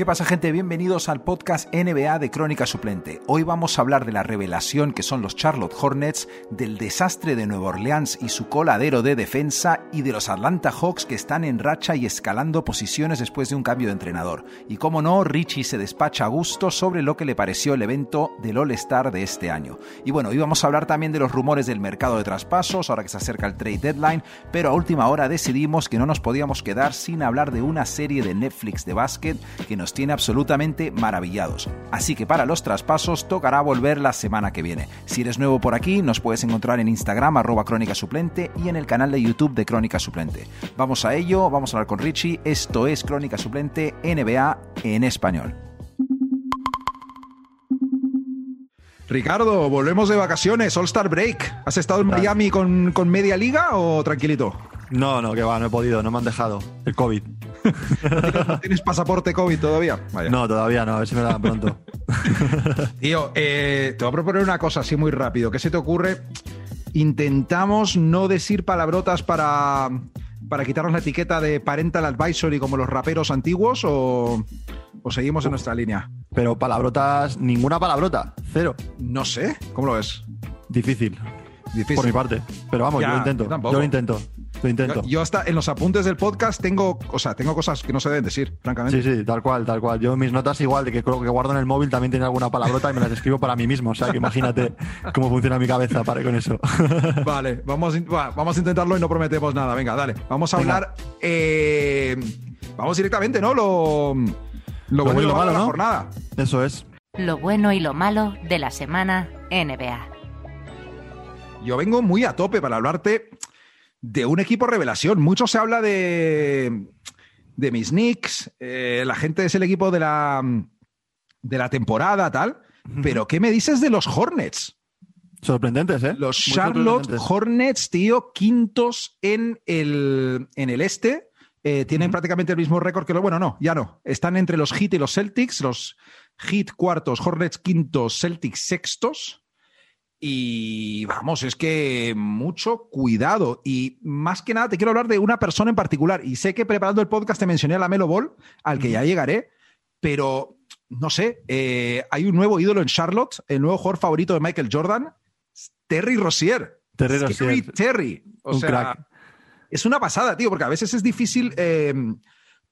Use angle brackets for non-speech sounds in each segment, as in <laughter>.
¿Qué pasa gente? Bienvenidos al podcast NBA de Crónica Suplente. Hoy vamos a hablar de la revelación que son los Charlotte Hornets, del desastre de Nueva Orleans y su coladero de defensa y de los Atlanta Hawks que están en racha y escalando posiciones después de un cambio de entrenador. Y como no, Richie se despacha a gusto sobre lo que le pareció el evento del All-Star de este año. Y bueno, hoy vamos a hablar también de los rumores del mercado de traspasos, ahora que se acerca el trade deadline, pero a última hora decidimos que no nos podíamos quedar sin hablar de una serie de Netflix de básquet que nos tiene absolutamente maravillados. Así que para los traspasos tocará volver la semana que viene. Si eres nuevo por aquí, nos puedes encontrar en Instagram arroba crónica suplente y en el canal de YouTube de Crónica Suplente. Vamos a ello, vamos a hablar con Richie. Esto es Crónica Suplente NBA en español. Ricardo, volvemos de vacaciones, All Star Break. ¿Has estado en Miami con, con media liga o tranquilito? No, no, que va, no he podido, no me han dejado. El COVID. ¿No <laughs> tienes pasaporte COVID todavía? No, todavía no, a ver si me lo dan pronto. <laughs> Tío, eh, te voy a proponer una cosa así muy rápido. ¿Qué se te ocurre? Intentamos no decir palabrotas para, para quitarnos la etiqueta de parental advisory como los raperos antiguos o, o seguimos en nuestra línea. Pero palabrotas, ninguna palabrota, cero. No sé, ¿cómo lo ves? Difícil. Difícil. Por mi parte. Pero vamos, Ya, yo lo intento. Yo lo intento. Lo intento. Yo, yo hasta en los apuntes del podcast tengo, o sea, tengo cosas que no se deben decir, francamente. Sí, sí, tal cual, tal cual. Yo mis notas igual de que creo que guardo en el móvil también tiene alguna palabrota y me las escribo para mí mismo. O sea, que imagínate <laughs> cómo funciona mi cabeza para con eso. <laughs> Vale, vamos, va, vamos a intentarlo y no prometemos nada. Venga, dale. Vamos a Venga. hablar. eh, vamos directamente, ¿no? Lo, lo, bueno y lo malo de la ¿no? jornada. Eso es. Lo bueno y lo malo de la semana NBA. Yo vengo muy a tope para hablarte de un equipo revelación. Mucho se habla de, de mis Knicks, eh, la gente es el equipo de la, de la temporada, tal. Pero, ¿qué me dices de los Hornets? Sorprendentes, ¿eh? Los Muy Charlotte. Hornets, tío, quintos en el, en el este. Eh, tienen prácticamente el mismo récord que los. Bueno, no, ya no. Están entre los Heat y los Celtics. Los Heat cuartos, Hornets quintos, Celtics sextos. Y vamos, es que mucho cuidado. Y más que nada, te quiero hablar de una persona en particular. Y sé que preparando el podcast te mencioné a la Melo Ball, al que ya llegaré. Pero no sé, eh, hay un nuevo ídolo en Charlotte, el nuevo jugador favorito de Michael Jordan, Terry Rozier. Terry Rozier. Terry. O Un sea, crack. es una pasada, tío, porque a veces es difícil eh,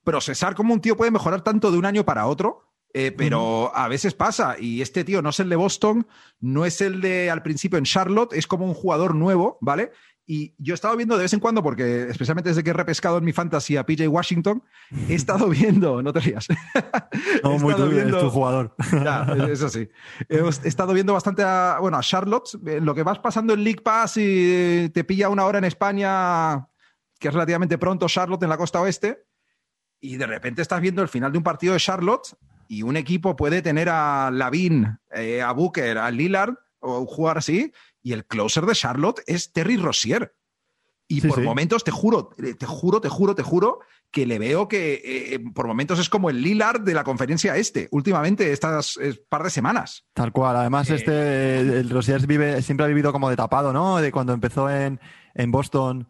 procesar cómo un tío puede mejorar tanto de un año para otro. Eh, pero a veces pasa, y este tío no es el de Boston, no es el de al principio en Charlotte, es como un jugador nuevo, ¿vale? Y yo he estado viendo de vez en cuando, porque especialmente desde que he repescado en mi fantasy a PJ Washington, he <laughs> estado viendo, no te rías, <laughs> No, muy viendo- es tu jugador. <laughs> ya, eso sí. He estado viendo bastante a, bueno, a Charlotte. Lo que vas pasando en League Pass y te pilla una hora en España, que es relativamente pronto, Charlotte en la costa oeste, y de repente estás viendo el final de un partido de Charlotte y un equipo puede tener a Lavin, eh, a Booker, a Lillard o jugar así, y el closer de Charlotte es Terry Rozier. Y Sí, por sí. momentos, te juro, eh, te juro, te juro, te juro, que le veo que eh, por momentos es como el Lillard de la conferencia este, últimamente, estas eh, par de semanas. Tal cual. Además, Eh, este, el Rosiers vive, siempre ha vivido como de tapado, ¿no? De cuando empezó en, en Boston,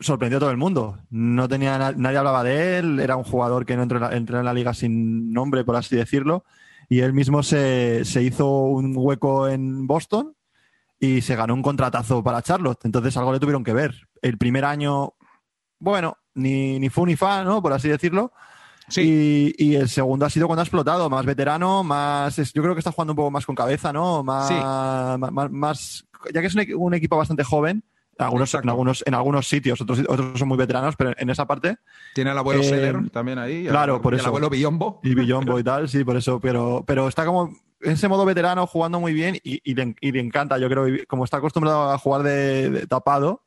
sorprendió a todo el mundo. No tenía, na- nadie hablaba de él, era un jugador que no entró en la, entró en la liga sin nombre, por así decirlo. Y él mismo se, se hizo un hueco en Boston y se ganó un contratazo para Charlotte. Entonces algo le tuvieron que ver. El primer año, bueno, ni, ni fu ni fa, ¿no? Por así decirlo. Sí. Y, y el segundo ha sido cuando ha explotado, más veterano, más. yo creo que está jugando un poco más con cabeza, ¿no? Más. Sí. más, más- ya que es un, un equipo bastante joven, algunos, en algunos, en algunos sitios, otros, otros son muy veteranos, pero en esa parte. Tiene al abuelo Eh, Seller también ahí. al claro, abuelo- por y al eso. abuelo Billombo. Y Billombo y tal, sí, por eso. Pero, pero está como en ese modo veterano, jugando muy bien y, y le, y le encanta. Yo creo, como está acostumbrado a jugar de, de tapado,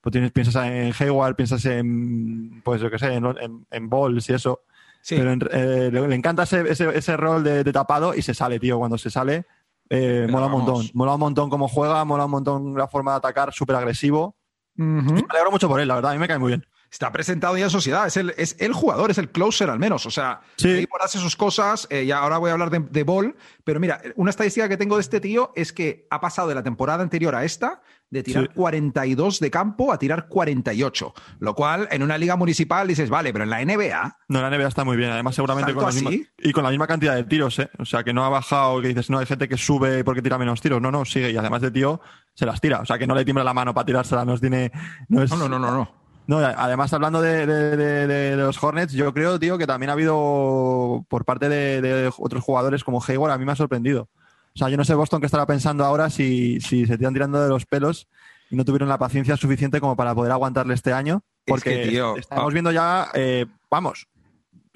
pues tienes, piensas en Hayward, piensas en, pues yo qué sé, en, en, en Balls y eso. Sí. Pero en- eh, le, le encanta ese, ese, ese rol de, de tapado y se sale, tío. Cuando se sale, eh, mola un montón. Mola un montón cómo juega, mola un montón la forma de atacar, súper agresivo. Me alegro mucho por él, la verdad. A mí me cae muy bien. Está presentado ya en sociedad, es el, es el jugador, es el closer al menos. O sea, sí. hace sus cosas, eh, y ahora voy a hablar de, de Ball, pero mira, una estadística que tengo de este tío es que ha pasado de la temporada anterior a esta de tirar 42 de campo a tirar 48, lo cual en una liga municipal dices, vale, pero en la NBA... No, la NBA está muy bien, además seguramente con la, misma, y con la misma cantidad de tiros, ¿eh? o sea, que no ha bajado, que dices, no, hay gente que sube porque tira menos tiros, no, no, sigue, y además de tío, se las tira, o sea, que no le tiembla la mano para tirársela, no tiene... No, es, no, no, no, no. No, además, hablando de, de, de, de, los Hornets, yo creo, tío, que también ha habido por parte de, otros jugadores como Hayward, a mí me ha sorprendido. O sea, yo no sé Boston qué estará pensando ahora si, si se tiran tirando de los pelos y no tuvieron la paciencia suficiente como para poder aguantarle este año. Porque estamos ah. viendo ya, eh, vamos,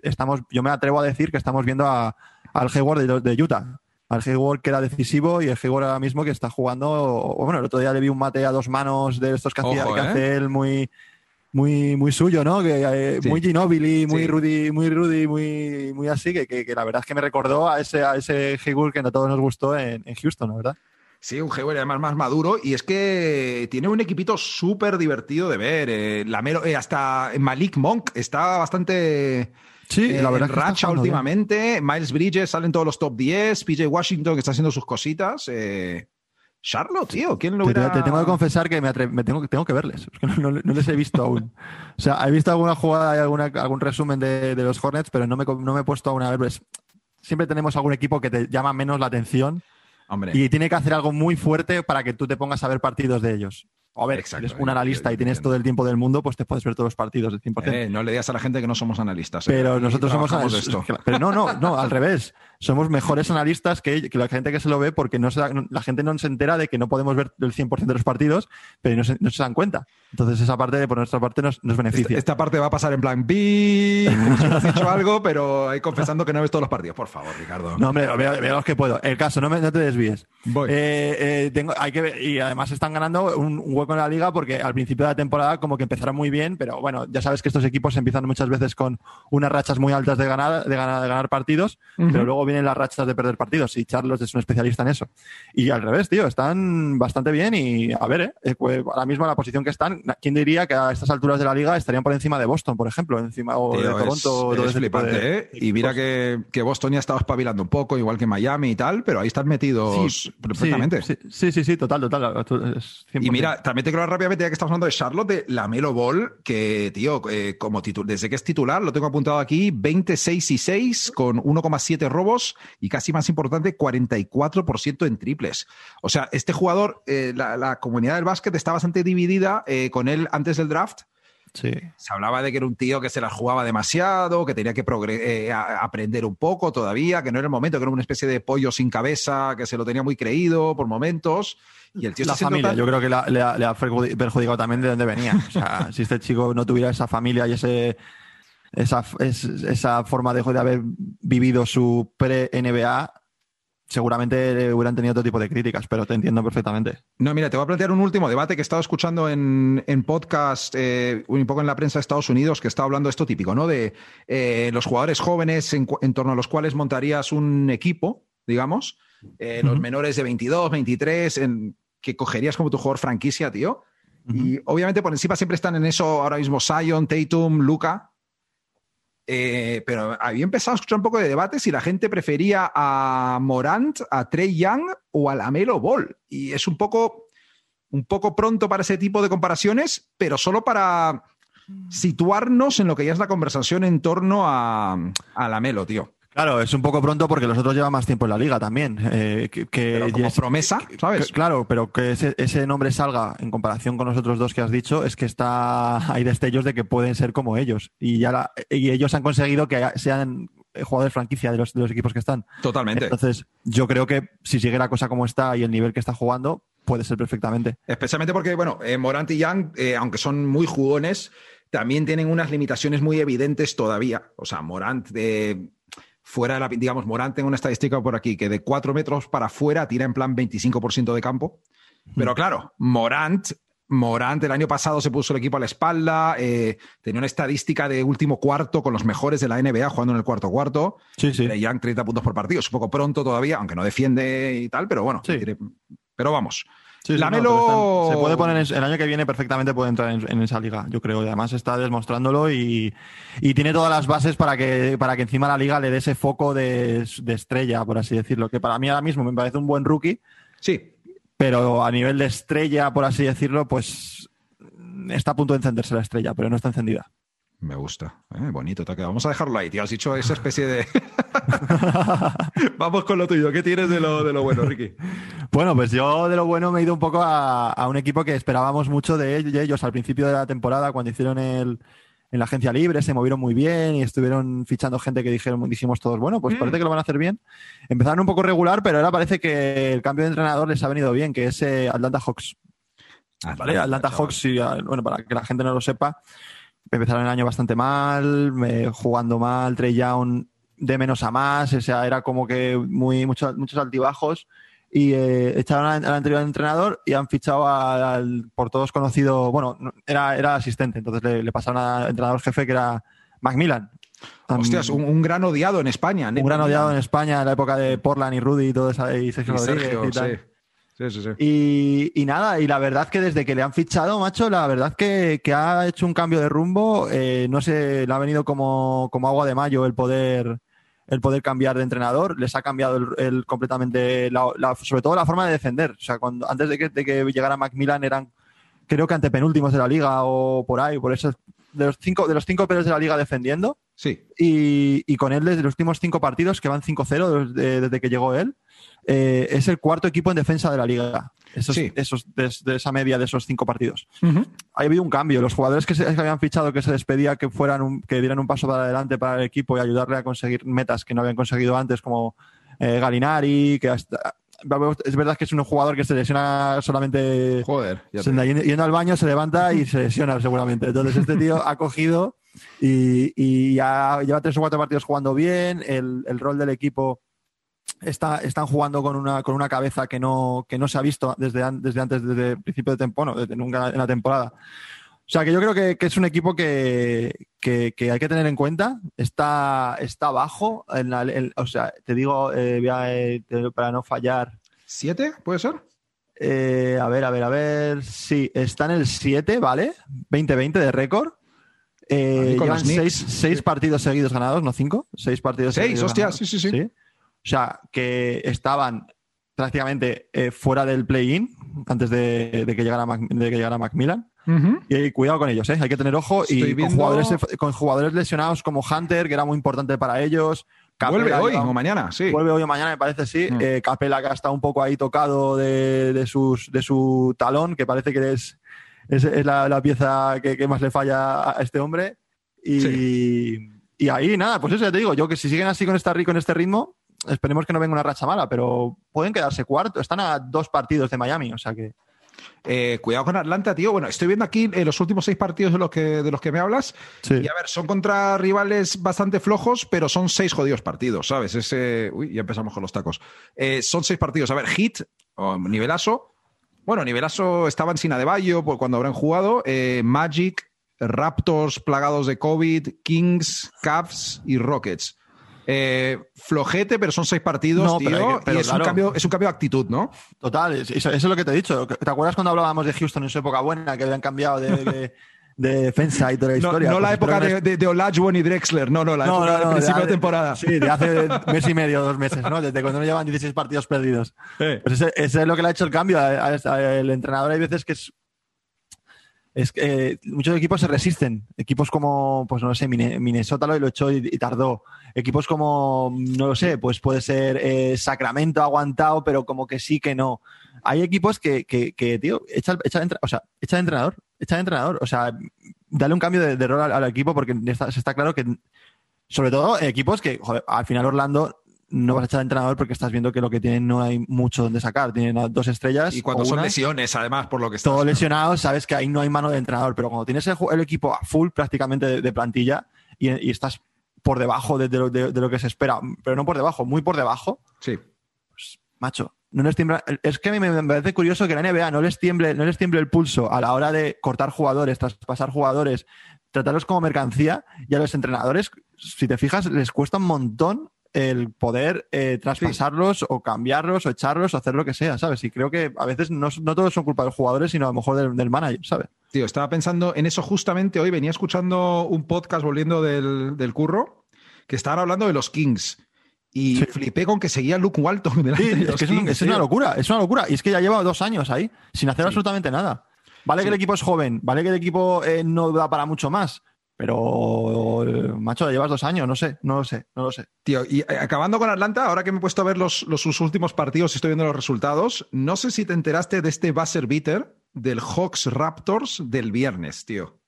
estamos, yo me atrevo a decir que estamos viendo a, al Hayward de, Utah. Al Hayward que era decisivo y el Hayward ahora mismo que está jugando. Bueno, el otro día le vi un mate a dos manos de estos que, que ¿eh? hace él muy muy, muy suyo, ¿no? Que, eh, Muy Ginobili, muy Rudy, muy Rudy, muy, muy así, que, que, la verdad es que me recordó a ese, a ese Hayward que a todos nos gustó en, en Houston, ¿verdad? Sí, un Hayward además más maduro y es que tiene un equipito súper divertido de ver. Eh, la eh, hasta Malik Monk está bastante... Sí, la verdad. En racha últimamente. Miles Bridges salen todos los top 10. PJ Washington que está haciendo sus cositas. Charlotte, tío, ¿quién lo hubiera... te, tengo que confesar que me, tengo, tengo, que verles, no, les he visto aún. O sea, he visto alguna jugada y alguna, algún resumen de, los Hornets, pero no me, no me he puesto aún a verles. Siempre tenemos algún equipo que te llama menos la atención Hombre. y tiene que hacer algo muy fuerte para que tú te pongas a ver partidos de ellos. A ver, si eres un analista y tienes todo el tiempo del mundo, pues te puedes ver todos los partidos de 100%. Eh, no le digas a la gente que no somos analistas. Eh. Pero nosotros somos analistas. Pero no, no, no, al revés. Somos mejores <laughs> analistas que, la gente que se lo ve porque no la gente no se entera de que no podemos ver el 100% de los partidos, pero no se, no se dan cuenta. Entonces esa parte, por nuestra parte, nos, nos beneficia. Esta, parte va a pasar en plan si has hecho algo, pero ahí confesando que no ves todos los partidos. Por favor, Ricardo. No, hombre, vea, los que puedo. El caso, no, me, no te desvíes. Voy. Eh, tengo, hay que, y además están ganando un, un hueco en la liga porque al principio de la temporada como que empezaron muy bien, pero bueno, ya sabes que estos equipos empiezan muchas veces con unas rachas muy altas de ganar, de ganar, de ganar partidos, pero luego vienen las rachas de perder partidos y Charlos es un especialista en eso. Y al revés, tío, están bastante bien y a ver, eh, pues ahora mismo la posición que están, ¿quién diría que a estas alturas de la liga estarían por encima de Boston, por ejemplo, encima o de Toronto? Es, flipante, ¿eh? Y mira que, que, Boston ya estaba espabilando un poco, igual que Miami y tal, pero ahí están metidos perfectamente. Sí, sí, sí, total, total. Y mira, también te creo rápidamente, ya que estamos hablando de Charlotte, de la Melo Ball, que, tío, eh, como desde que es titular, lo tengo apuntado aquí, 26 y 6 con 1,7 robos y casi más importante, 44% en triples. O sea, este jugador, eh, la, comunidad del básquet está bastante dividida eh, con él antes del draft. Sí. Se hablaba de que era un tío que se la jugaba demasiado, que tenía que aprender un poco todavía, que no era el momento, que era una especie de pollo sin cabeza, que se lo tenía muy creído por momentos. Y el tío la familia, yo creo que le, ha, perjudicado también de dónde venía. O sea, <laughs> si este chico no tuviera esa familia y ese, esa, esa forma de, de haber vivido su pre-NBA, seguramente hubieran tenido otro tipo de críticas, pero te entiendo perfectamente. No, mira, te voy a plantear un último debate que he estado escuchando en, en podcast, eh, un poco en la prensa de Estados Unidos, que está hablando de esto típico, ¿no? De eh, los jugadores jóvenes en, torno a los cuales montarías un equipo, digamos, eh, los menores de 22, 23, en, que cogerías como tu jugador franquicia, tío. Y obviamente por encima siempre están en eso ahora mismo Zion, Tatum, Luca. Eh, pero había empezado a escuchar un poco de debate si la gente prefería a Morant, a Trey Young o a Lamelo Ball. Y es un poco, un poco pronto para ese tipo de comparaciones, pero solo para situarnos en lo que ya es la conversación en torno a, a Lamelo, tío. Claro, es un poco pronto porque los otros llevan más tiempo en la liga también. Eh, que, como promesa, ¿sabes? claro, pero que ese, nombre salga en comparación con los otros dos que has dicho, es que está <laughs> hay destellos de que pueden ser como ellos. Y, ya y ellos han conseguido que sean jugadores franquicia de los, de los equipos que están. Totalmente. Entonces, yo creo que si sigue la cosa como está y el nivel que está jugando, puede ser perfectamente. Especialmente porque, bueno, eh, Morant y Young, eh, aunque son muy jugones, también tienen unas limitaciones muy evidentes todavía. O sea, Morant de fuera de la, digamos, Morán, tengo una estadística por aquí, que de cuatro metros para afuera tira en plan 25% de campo. Pero claro, Morant, Morant el año pasado se puso el equipo a la espalda, eh, tenía una estadística de último cuarto con los mejores de la NBA jugando en el cuarto cuarto. Sí, sí. Young 30 puntos por partido, es un poco pronto todavía, aunque no defiende y tal, pero bueno. pero vamos. Sí, sí, no, se puede poner en- el año que viene perfectamente puede entrar en, en esa liga, yo creo. Y además está demostrándolo y, y tiene todas las bases para que, para que encima la liga le dé ese foco de, de estrella, por así decirlo. Que para mí ahora mismo me parece un buen rookie, Sí, pero a nivel de estrella, por así decirlo, pues está a punto de encenderse la estrella, pero no está encendida. Me gusta. Eh, bonito, te ha quedado. Vamos a dejarlo ahí, tío. Has dicho esa especie de. <laughs> Vamos con lo tuyo. ¿Qué tienes de lo, de lo bueno, Ricky? Bueno, pues yo de lo bueno me he ido un poco a, a un equipo que esperábamos mucho de ellos, de ellos al principio de la temporada, cuando hicieron el, en la agencia libre, se movieron muy bien y estuvieron fichando gente que dijeron, dijimos todos, bueno, pues Mm. parece que lo van a hacer bien. Empezaron un poco regular, pero ahora parece que el cambio de entrenador les ha venido bien, que es eh, Atlanta Hawks. ¿vale? Atlanta Hawks, sí, ah, bueno, para que la gente no lo sepa, empezaron el año bastante mal, eh, jugando mal, Trey Young de menos a más, o sea, era como que muy, muchos, muchos altibajos. Y eh, echaron al, al anterior entrenador y han fichado al, al por todos conocido, bueno, no- era, era asistente, entonces le, le pasaron al entrenador jefe que era Macmillan. Hostias, un, un gran odiado en España. un gran odiado en España en la época de Portland y Rudy y todo eso, y Sergio Y Rodríguez Sergio, y tal. sí. Sí, sí, sí. Y, y nada, y la verdad que desde que le han fichado, macho, la verdad que, que ha hecho un cambio de rumbo. eh, no sé, le ha venido como, como agua de mayo el poder, el poder cambiar de entrenador. Les ha cambiado el, el completamente, la- la- sobre todo la forma de defender. O sea, cuando, antes de que, de que llegara Macmillan eran, creo que antepenúltimos de la liga o por ahí, por eso, de los cinco, de los cinco peores de la liga defendiendo. Sí. Y, y con él desde los últimos cinco partidos, que van 5-0 desde, desde que llegó él, eh, es el cuarto equipo en defensa de la liga. Esos, Sí. esos, de, de esa media de esos cinco partidos. Ujú. Ha habido un cambio. Los jugadores que se que habían fichado, que se despedía, que fueran un- que dieran un paso para adelante para el equipo y ayudarle a conseguir metas que no habían conseguido antes, como eh, Galinari, que hasta- es verdad que es un jugador que se lesiona solamente Joder. yendo al baño, se levanta y se lesiona seguramente. Entonces este tío ha cogido y, y ya lleva tres o cuatro partidos jugando bien. El, el rol del equipo está, están jugando con una, con una cabeza que no, que no se ha visto desde, an- desde antes, desde el principio de temporada, desde nunca en la temporada. O sea que yo creo que, que es un equipo que, que- que hay que tener en cuenta. Está, está bajo. En la- en- o sea, te digo, eh, voy a, eh, te- para no fallar. ¿Siete? ¿Puede ser? Eh, a ver, a ver, a ver. Sí, está en el 7, ¿vale? 20-20 de récord. Llevan seis, seis partidos seguidos ganados, no cinco. Seis partidos Seis, seguidos hostia, ganados. sí, sí, sí. O sea, que estaban prácticamente eh, fuera del play-in antes de, de que llegara Mac- de que llegara Macmillan. Ujú. Y eh, cuidado con ellos, ¿eh? hay que tener ojo. Estoy y con, jugadores, con jugadores lesionados como Hunter, que era muy importante para ellos. Vuelve Capela, hoy que va- o mañana, sí. Vuelve hoy o mañana, me parece, sí. Mm. Eh, Capela, que estado un poco ahí tocado de, de sus, de su talón, que parece que es, es, es la, la pieza que, que más le falla a este hombre. Y, y ahí, nada, pues eso ya te digo, yo que si siguen así con ri- con este ritmo, esperemos que no venga una racha mala, pero pueden quedarse cuarto. Están a dos partidos de Miami, o sea que. Eh, cuidado con Atlanta, tío. Bueno, estoy viendo aquí eh, los últimos seis partidos de los que, de los que me hablas. Sí. Y a ver, son contra rivales bastante flojos, pero son seis jodidos partidos, ¿sabes? Ese. Uy, ya empezamos con los tacos. Eh, son seis partidos. A ver, Hit, o nivelazo. Bueno, nivelazo estaban sin Adebayo por cuando habrán jugado. Magic, Raptors plagados de COVID, Kings, Cavs y Rockets. Eh, flojete, pero son seis partidos, No, tío. pero hay que- pero y es, claro. un cambio, es un cambio de actitud, ¿no? Total, es- eso, eso es lo que te he dicho. ¿Te acuerdas cuando hablábamos de Houston en su época buena, que habían cambiado de, de- de defensa y toda la No, historia? no la Pues época espero que de, de, de Olajuwon y Drexler, no, no, la época del principio de, hace- temporada. Sí, de hace <laughs> mes y medio, dos meses, ¿no? Desde cuando no llevan 16 partidos perdidos. Eh. Pues ese, ese es lo que le ha hecho el cambio. A- a- a- el entrenador hay veces que es. Es que eh, muchos equipos se resisten. Equipos como, pues no lo sé, Minnesota lo, echó y, tardó. Equipos como, no lo sé, pues puede ser eh, Sacramento aguantado, pero como que sí que no. Hay equipos que, que, tío, echa, echa, o sea, echa de entrenador. Echa de entrenador. O sea, dale un cambio de, rol al, equipo porque se está claro que sobre todo equipos que, joder, al final Orlando no vas a echar de entrenador porque estás viendo que lo que tienen no hay mucho donde sacar. Tienen dos estrellas. Y cuando son una, lesiones, además, por lo que está. Todos lesionados, sabes que ahí no hay mano de entrenador. Pero cuando tienes el, el equipo a full prácticamente de, de plantilla y, y estás por debajo de, de lo, de- lo que se espera, pero no por debajo, muy por debajo, Sí. macho, no les tiembla. Es que a mí me me parece curioso que la NBA no les tiemble, no les tiemble el pulso a la hora de cortar jugadores, traspasar jugadores, tratarlos como mercancía y a los entrenadores, si te fijas, les cuesta un montón el poder eh, traspasarlos o cambiarlos o echarlos o hacer lo que sea, ¿sabes? Y creo que a veces no, no todos son culpa de los jugadores, sino a lo mejor del, del manager, ¿sabes? Tío, estaba pensando en eso justamente hoy. Venía escuchando un podcast volviendo del, del curro que estaban hablando de los Kings. Y Sí. flipé con que seguía Luke Walton <laughs> delante Sí, de es que es, un- Kings, es una locura, es una locura. Y es que ya lleva dos años ahí, sin hacer absolutamente nada. Vale que el equipo es joven, vale que el equipo eh, no da para mucho más, pero, macho, llevas dos años, no sé, no lo sé, no lo sé. Tío, y eh, acabando con Atlanta, ahora que me he puesto a ver los, los sus últimos partidos y estoy viendo los resultados, no sé si te enteraste de este buzzer beater del Hawks Raptors del viernes, tío.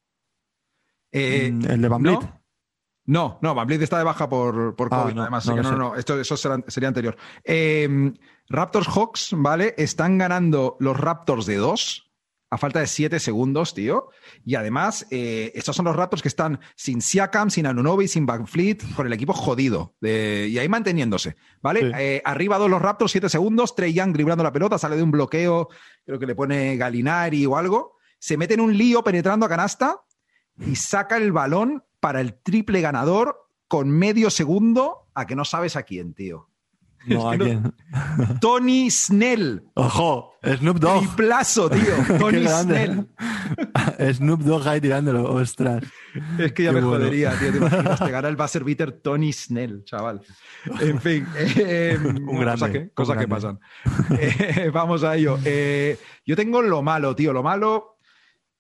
Eh, Mm, el de Van Vliet. ¿no? No, no, Van está de baja por, por Ah, COVID, no, además. no no, no, no, esto, eso será- sería anterior. Eh, Raptors Hawks, ¿vale? Están ganando los Raptors de dos a falta de siete segundos, tío. Y además, eh, estos son los Raptors que están sin Siakam, sin Anunobi, sin Van Fleet, con el equipo jodido. de- y ahí manteniéndose, ¿vale? Sí. Eh, arriba dos los Raptors, siete segundos. Trey Young driblando la pelota, sale de un bloqueo, creo que le pone Galinari o algo. Se mete en un lío penetrando a canasta y saca el balón para el triple ganador con medio segundo a que no sabes a quién, tío. No, Es ¿a que quién? <laughs> Tony Snell. Ojo, Snoop Dogg. Triplazo, tío. <laughs> Tony. Snell. <laughs> Snoop Dogg ahí tirándolo, ostras. Es que ya Qué me bueno. jodería, tío. Te imaginas, te gana el buzzer beater Tony Snell, chaval. En fin. eh, Un grande, Cosas que, un cosas que pasan. Eh, vamos a ello. Eh, yo tengo lo malo, tío. Lo malo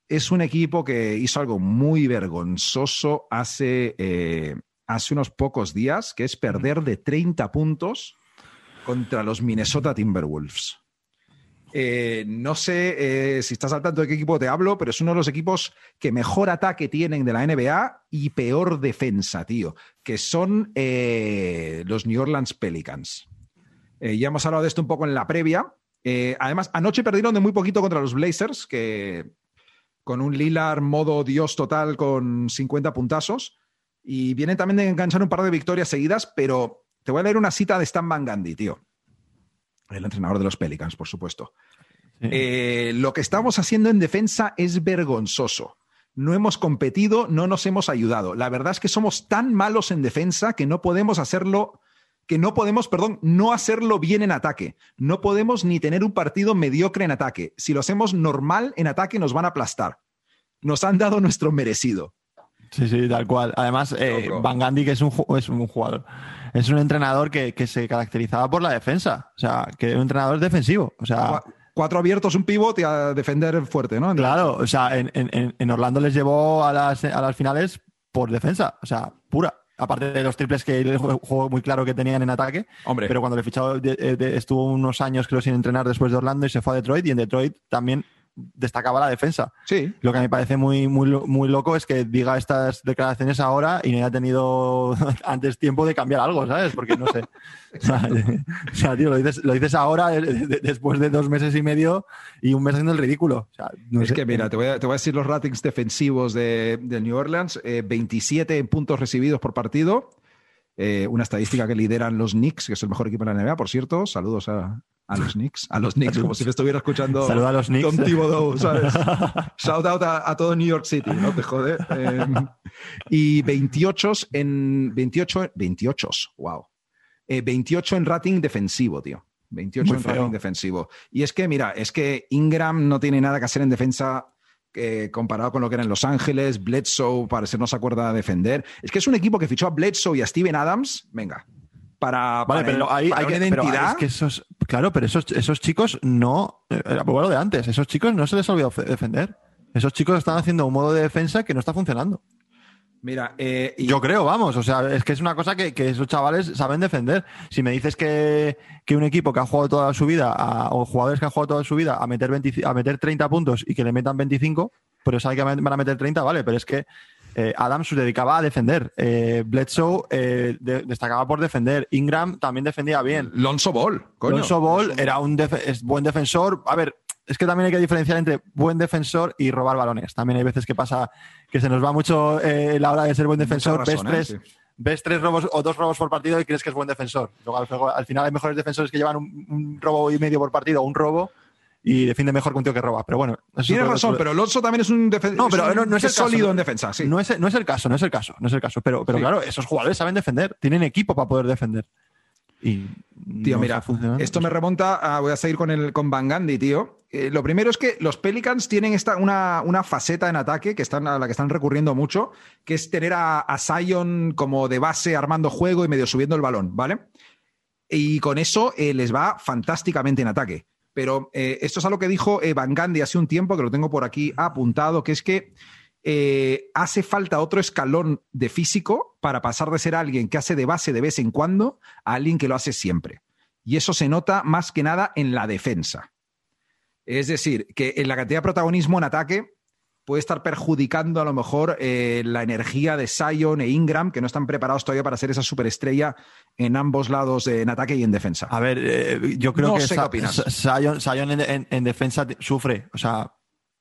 es un equipo que hizo algo muy vergonzoso hace, eh, hace unos pocos días, que es perder de 30 puntos contra los Minnesota Timberwolves. Eh, no sé eh, si estás al tanto de qué equipo te hablo, pero es uno de los equipos que mejor ataque tienen de la NBA y peor defensa, tío, que son eh, los New Orleans Pelicans. Ya hemos hablado de esto un poco en la previa. Además, anoche perdieron de muy poquito contra los Blazers, que con un Lillard modo Dios total con 50 puntazos. Y vienen también de enganchar un par de victorias seguidas, pero te voy a leer una cita de Stan Van Gundy, tío. El entrenador de los Pelicans, por supuesto. Sí. Eh, lo que estamos haciendo en defensa es vergonzoso. No hemos competido, no nos hemos ayudado. La verdad es que somos tan malos en defensa que no podemos hacerlo, que no podemos, perdón, no hacerlo bien en ataque. No podemos ni tener un partido mediocre en ataque. Si lo hacemos normal en ataque nos van a aplastar. Nos han dado nuestro merecido. Sí, sí, tal cual. Además, eh. Van Gundy, que es un, es un jugador, es un entrenador que, que se caracterizaba por la defensa. O sea, que era un entrenador defensivo. O sea, Cu- Cuatro abiertos, un pivot y a defender fuerte, ¿no? claro, o sea, en, en- en Orlando les llevó a las, a las finales por defensa. O sea, pura. Aparte de los triples que el jue- juego muy claro que tenían en ataque. Hombre. Pero cuando le de- de- estuvo unos años, creo, sin entrenar después de Orlando y se fue a Detroit. Y en Detroit también destacaba la defensa. Sí. Lo que me parece muy, muy, muy loco es que diga estas declaraciones ahora y no haya tenido <laughs> antes tiempo de cambiar algo, ¿sabes? Porque no sé. <laughs> O sea, o sea, tío, lo dices, lo dices ahora de- de- después de dos meses y medio y un mes haciendo el ridículo. O sea, no es sé. que mira, te voy, a, te voy a decir los ratings defensivos de, del New Orleans. eh, 27 en puntos recibidos por partido. eh, una estadística que lideran los Knicks, que es el mejor equipo de la NBA, por cierto. Saludos a, a los Knicks. A los Knicks, como si me estuviera escuchando Saluda a los Knicks. Tom Thibodeau, ¿sabes? <laughs> Shout out a, a todo New York City, no te jode. Eh, y 28 en 28, 28, wow. Eh, 28 en rating defensivo, tío. 28 Muy en feo. rating defensivo. Y es que, mira, es que Ingram no tiene nada que hacer en defensa eh, comparado con lo que era en Los Ángeles. Bledsoe parece no se acuerda de defender. Es que es un equipo que fichó a Bledsoe y a Steven Adams. Venga. Para, Vale, para- pero hay, para hay una que, pero identidad. es que esos, claro, pero esos, esos chicos no, eh, era lo de antes, esos chicos no se les ha olvidado fe- defender. Esos chicos están haciendo un modo de defensa que no está funcionando. Mira, eh, y- Yo creo, vamos, o sea, es que es una cosa que, que esos chavales saben defender. Si me dices que, que un equipo que ha jugado toda su vida, a- o jugadores que han jugado toda su vida a meter, 20 a meter 30 puntos y que le metan 25, pero sabe que van a meter 30, vale, pero es que eh, Adams se dedicaba a defender. Eh, Bledsoe eh, de- destacaba por defender. Ingram también defendía bien. Lonzo Ball, coño. Alonso Ball era un def- es buen defensor. A ver, es que también hay que diferenciar entre buen defensor y robar balones. También hay veces que pasa que se nos va mucho eh, la hora de ser buen defensor. Razón, ves, ¿eh? tres, ves tres robos o dos robos por partido y crees que es buen defensor. Luego, al, al final hay mejores defensores que llevan un, un robo y medio por partido o un robo y defiende mejor que un tío que roba. Pero bueno, Tienes razón, pero Alonso también es un, defensor no, pero no, es, el sólido en defensa. Sí. No, es, no es el caso, no es el caso, no es el caso. Pero, pero claro, esos jugadores saben defender, tienen equipo para poder defender. Y tío, mira, esto me remonta a, voy a seguir con el con Van Gandhi, tío. Eh, lo primero es que los Pelicans tienen esta, una, una, faceta en ataque que están, a la que están recurriendo mucho, que es tener a, a Zion como de base armando juego y medio subiendo el balón, ¿vale? Y con eso eh, les va fantásticamente en ataque. Pero eh, esto es algo que dijo Van Gandhi hace un tiempo, que lo tengo por aquí apuntado, que es que eh, hace falta otro escalón de físico para pasar de ser alguien que hace de base de vez en cuando a alguien que lo hace siempre. Y eso se nota más que nada en la defensa. Es decir, que en la cantidad de protagonismo en ataque puede estar perjudicando a lo mejor eh, la energía de Sion e Ingram, que no están preparados todavía para ser esa superestrella en ambos lados, en ataque y en defensa. A ver, eh, yo creo que Sion, en defensa sufre. O sea,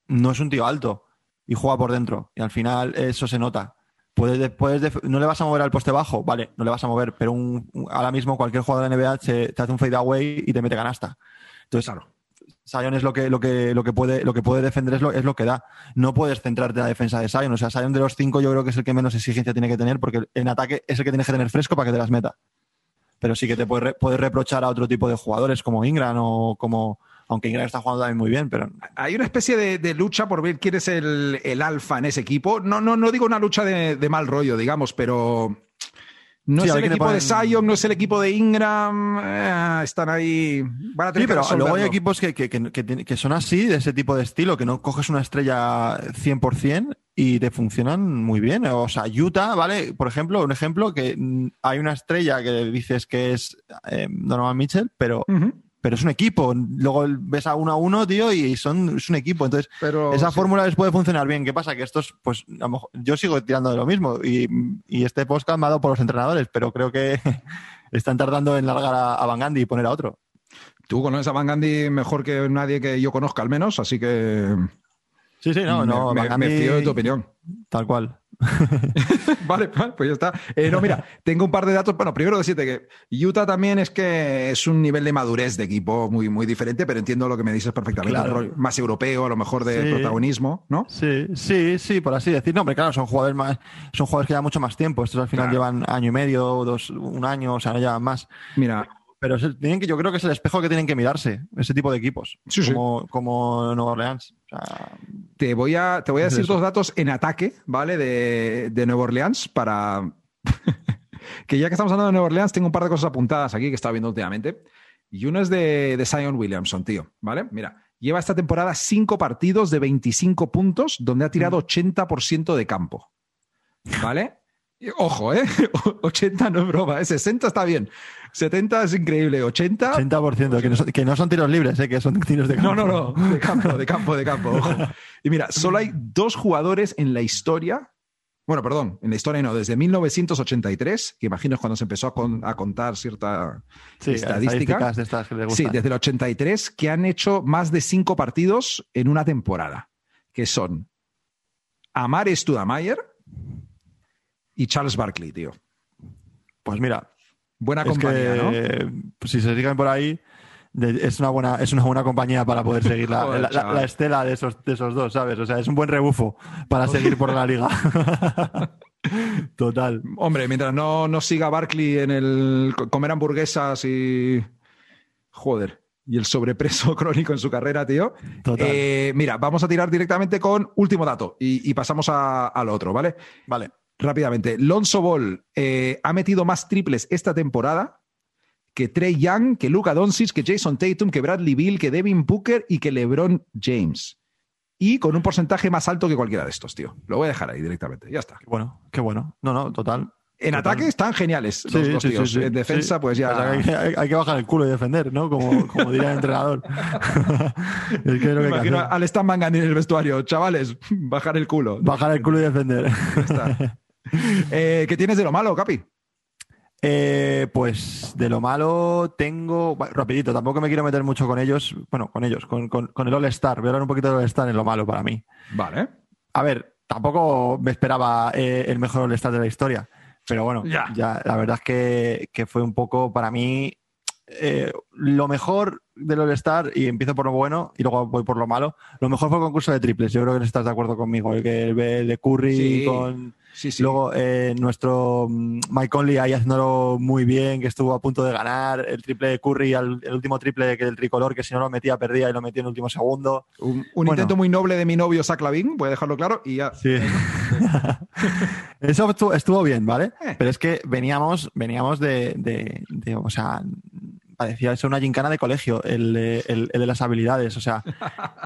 no es un tío alto y juega por dentro. Y al final eso se nota. Puedes, puedes no le vas a mover al poste bajo, vale, no le vas a mover, pero un, ahora mismo cualquier jugador de NBA te hace un fade away y te mete canasta. Entonces, claro. Sion es lo que, lo que, lo que, puede, lo que puede defender, es lo, es lo que da. No puedes centrarte en la defensa de Sion. O sea, Sion de los cinco yo creo que es el que menos exigencia tiene que tener porque en ataque es el que tienes que tener fresco para que te las meta. Pero sí que te puedes, puedes reprochar a otro tipo de jugadores como Ingram o como, aunque Ingram está jugando también muy bien, pero... Hay una especie de, lucha por ver quién es el, alfa en ese equipo. No, no, no digo una lucha de, mal rollo, digamos, pero... No es el equipo de Sion, no es el equipo de Ingram, eh, están ahí. Van a tener sí, pero luego hay equipos que, que, son así, de ese tipo de estilo, que no coges una estrella 100% y te funcionan muy bien. O sea, Utah, ¿vale? Por ejemplo, un ejemplo que hay una estrella que dices que es eh, Donovan Mitchell, pero pero es un equipo. Luego ves a uno a uno, tío, y son, es un equipo. Entonces, esa fórmula les puede funcionar bien. ¿Qué pasa? Que estos, pues, a lo mejor, yo sigo tirando de lo mismo. Y, y este podcast me ha dado por los entrenadores, pero creo que <laughs> están tardando en largar a, Van Gandhi y poner a otro. Tú conoces a Van Gandhi mejor que nadie que yo conozca, al menos, así que. Sí, sí, no, no. Me, me fío de tu opinión. Tal cual. <laughs> vale, pues ya está. Eh, no, mira, tengo un par de datos. Bueno, primero decirte que Utah también es que es un nivel de madurez de equipo muy, muy diferente, pero entiendo lo que me dices perfectamente. Más europeo, a lo mejor de protagonismo, ¿no? Sí, sí, sí, por así decir. No, hombre, claro, son jugadores más, son jugadores que llevan mucho más tiempo. Estos al final llevan año y medio, dos, un año, o sea, no llevan más. Mira, pero tienen que, yo creo que es el espejo que tienen que mirarse, ese tipo de equipos, como, como Nueva Orleans. te voy a, te voy a decir dos datos en ataque, ¿vale? De, de Nueva Orleans para... <laughs> que ya que estamos hablando de Nueva Orleans, tengo un par de cosas apuntadas aquí que estaba viendo últimamente. Y uno es de, de Zion Williamson, tío, ¿vale? Mira, lleva esta temporada cinco partidos de 25 puntos donde ha tirado 80% de campo, ¿vale? Ojo, ¿eh? <laughs> 80 no es broma, ¿eh? 60 está bien. 70 es increíble, 80. 80%, que no, son, que no son tiros libres, ¿eh? que son tiros de campo. No, no, no, de campo, de campo, de campo. Ojo. Y mira, solo hay dos jugadores en la historia. Bueno, perdón, en la historia no, desde 1983, que imagino es cuando se empezó a, contar cierta estadística. De estas que les sí, desde el 83, que han hecho más de cinco partidos en una temporada, que son Amar Studamayer y Charles Barkley, tío. Pues mira, Buena compañía, ¿no? Pues si se siguen por ahí, es, una buena, es una buena compañía para poder seguir la, estela de esos, de esos dos, ¿sabes? O sea, es un buen rebufo para seguir por la liga. <laughs> Total. Hombre, mientras no, no siga Barkley en el comer hamburguesas y. Joder. Y el sobrepreso <laughs> crónico en su carrera, tío. Total. Eh, mira, vamos a tirar directamente con último dato y, pasamos al otro, ¿vale? Vale rápidamente. Lonzo Ball eh, ha metido más triples esta temporada que Trey Young, que Luca Doncic, que Jason Tatum, que Bradley Bill, que Devin Booker y que LeBron James. Y con un porcentaje más alto que cualquiera de estos, tío. Lo voy a dejar ahí directamente. Ya está. Qué bueno, qué bueno. No, no, total. En ataque están geniales los dos tíos. en defensa, pues ya. hay, que bajar el culo y defender, ¿no? Como, como diría el entrenador. <laughs> es que imagino al Stan Mangan en el vestuario. Chavales, <laughs> bajar el culo. Bajar el culo y defender. Ya está. <laughs> <laughs> Eh, ¿Qué tienes de lo malo, Capi? Eh, pues de lo malo tengo. rapidito, tampoco me quiero meter mucho con ellos. Bueno, con ellos, con, el All-Star. Voy a hablar un poquito del All-Star en lo malo para mí. Vale. A ver, tampoco me esperaba eh, el mejor All-Star de la historia. Pero bueno, ya. la verdad es que, fue un poco para mí eh, lo mejor del All-Star, y empiezo por lo bueno y luego voy por lo malo, lo mejor fue el concurso de triples. Yo creo que estás de acuerdo conmigo. El, que, el de Curry Sí. con. Sí, sí. Luego eh, nuestro mm, Mike Conley ahí haciéndolo muy bien, que estuvo a punto de ganar. El triple de Curry, al- el último triple que del tricolor, que si no lo metía perdía y lo metió en el último segundo. Un, un Bueno. intento muy noble de mi novio Zach Lavin, voy a dejarlo claro, y ya. Sí. <laughs> Eso estuvo, estuvo bien, ¿vale? Eh. Pero es que veníamos, veníamos de, de- de- o sea, parecía ser una gincana de colegio, el, de- el- el de las habilidades, o sea,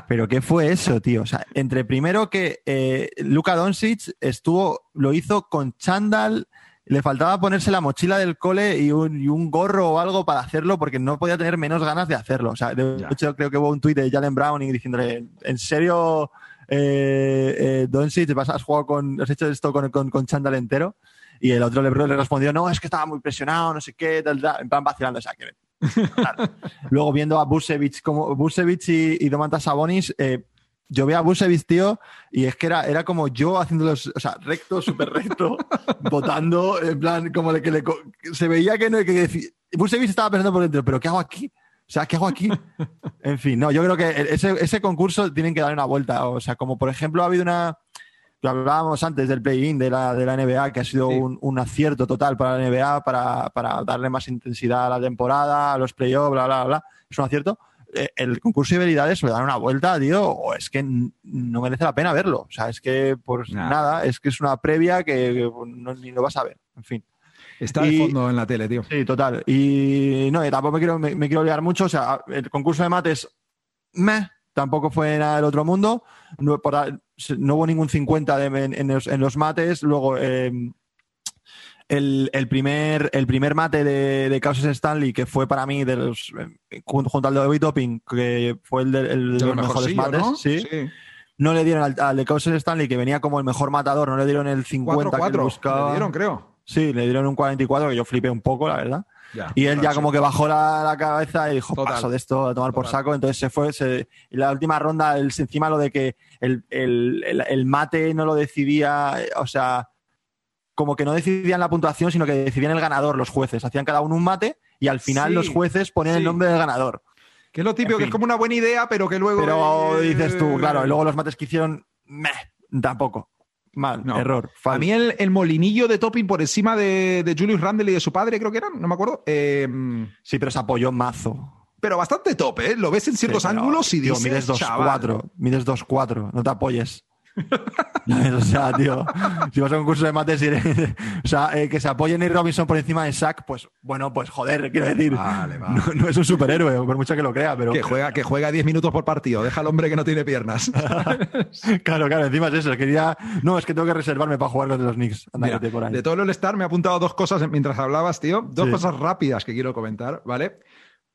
pero ¿qué fue eso, tío? O sea, entre primero que eh, Luka Doncic estuvo, lo hizo con chándal, le faltaba ponerse la mochila del cole y un, y un gorro o algo para hacerlo porque no podía tener menos ganas de hacerlo. O sea, de Ya. hecho creo que hubo un tuit de Jalen Browning diciéndole, ¿en serio, eh, eh, Doncic, vas- has jugado con, has hecho esto con, con, con chándal entero? Y el otro le, le respondió, no, es que estaba muy presionado, no sé qué, tal, tal, en plan vacilando, o sea, que... claro. Luego viendo a Busevich, como Busevich y, y Domantas Sabonis, eh, yo veía a Busevich, tío, y es que era, era como yo haciéndolos, o sea, recto, súper recto, <laughs> votando, en plan, como de que le, se veía que no, que Busevich estaba pensando por dentro, pero ¿qué hago aquí? O sea, ¿qué hago aquí? <laughs> En fin, no, yo creo que ese, ese concurso tienen que darle una vuelta. O sea, como por ejemplo ha habido una. Hablábamos antes del play-in de la, de la NBA, que ha sido Sí. un, un acierto total para la NBA, para, para darle más intensidad a la temporada, a los playoffs, bla, bla, bla. Es un acierto. Eh, El concurso de habilidades le dan una vuelta, tío, o es que no merece la pena verlo. O sea, es que por Nah. nada, es que es una previa que, que no- ni lo vas a ver. En fin. Está de fondo en la tele, tío. Sí, total. Y no, tampoco me quiero, me, me quiero liar mucho. O sea, el concurso de mates, meh, tampoco fue nada del otro mundo. No, por hubo ningún 50 de- en, en los, en los mates. Luego, eh, el, el primer, el primer mate de, de Causes Stanley, que fue para mí, de los, eh, junto, al de Bobby Topping, que fue el de, el de los lo mejores mates. ¿no? Sí. No le dieron al, al de Causes Stanley, que venía como el mejor matador, no le dieron el 50 que él 4-4. buscaba. Le dieron, creo. Sí, le dieron un 44, que yo flipé un poco, la verdad. Ya. Y él ya como que bajó la, la cabeza y dijo, Total. paso de esto a tomar por saco. Entonces se fue. se- y la última ronda, el, encima lo de que el, el- el- el mate no lo decidía, eh, o sea, como que no decidían la puntuación, sino que decidían el ganador los jueces. Hacían cada uno un mate y al final Sí, los jueces ponían sí. el nombre del ganador. Que es lo típico, En que fin. es como una buena idea, pero que luego. Pero eh, dices tú, claro, y luego los mates que hicieron, meh, tampoco. Mal, No. error. A mí el, el molinillo de topping por encima de, de Julius Randle y de su padre, creo que eran, no me acuerdo. eh, Sí, pero se apoyó mazo. pero bastante top, ¿eh? Lo ves en ciertos Sí, pero, ángulos y dices, mides 2-4, chaval. mides 2-4, no te apoyes. O sea, tío, si vas a un curso de mates y eres- o sea, eh, que se apoye Nate Robinson por encima de Sack, pues bueno, pues joder, quiero decir, Vale, vale. No, no es un superhéroe, por mucho que lo crea, pero Que juega, que juega 10 minutos por partido. Deja al hombre que no tiene piernas. <laughs> claro, claro, encima es eso, quería, no, es que tengo que reservarme para jugar contra los Knicks, Mira, por ahí. de todo el All-Star me he apuntado dos cosas mientras hablabas, tío. Dos Sí. cosas rápidas que quiero comentar, ¿vale?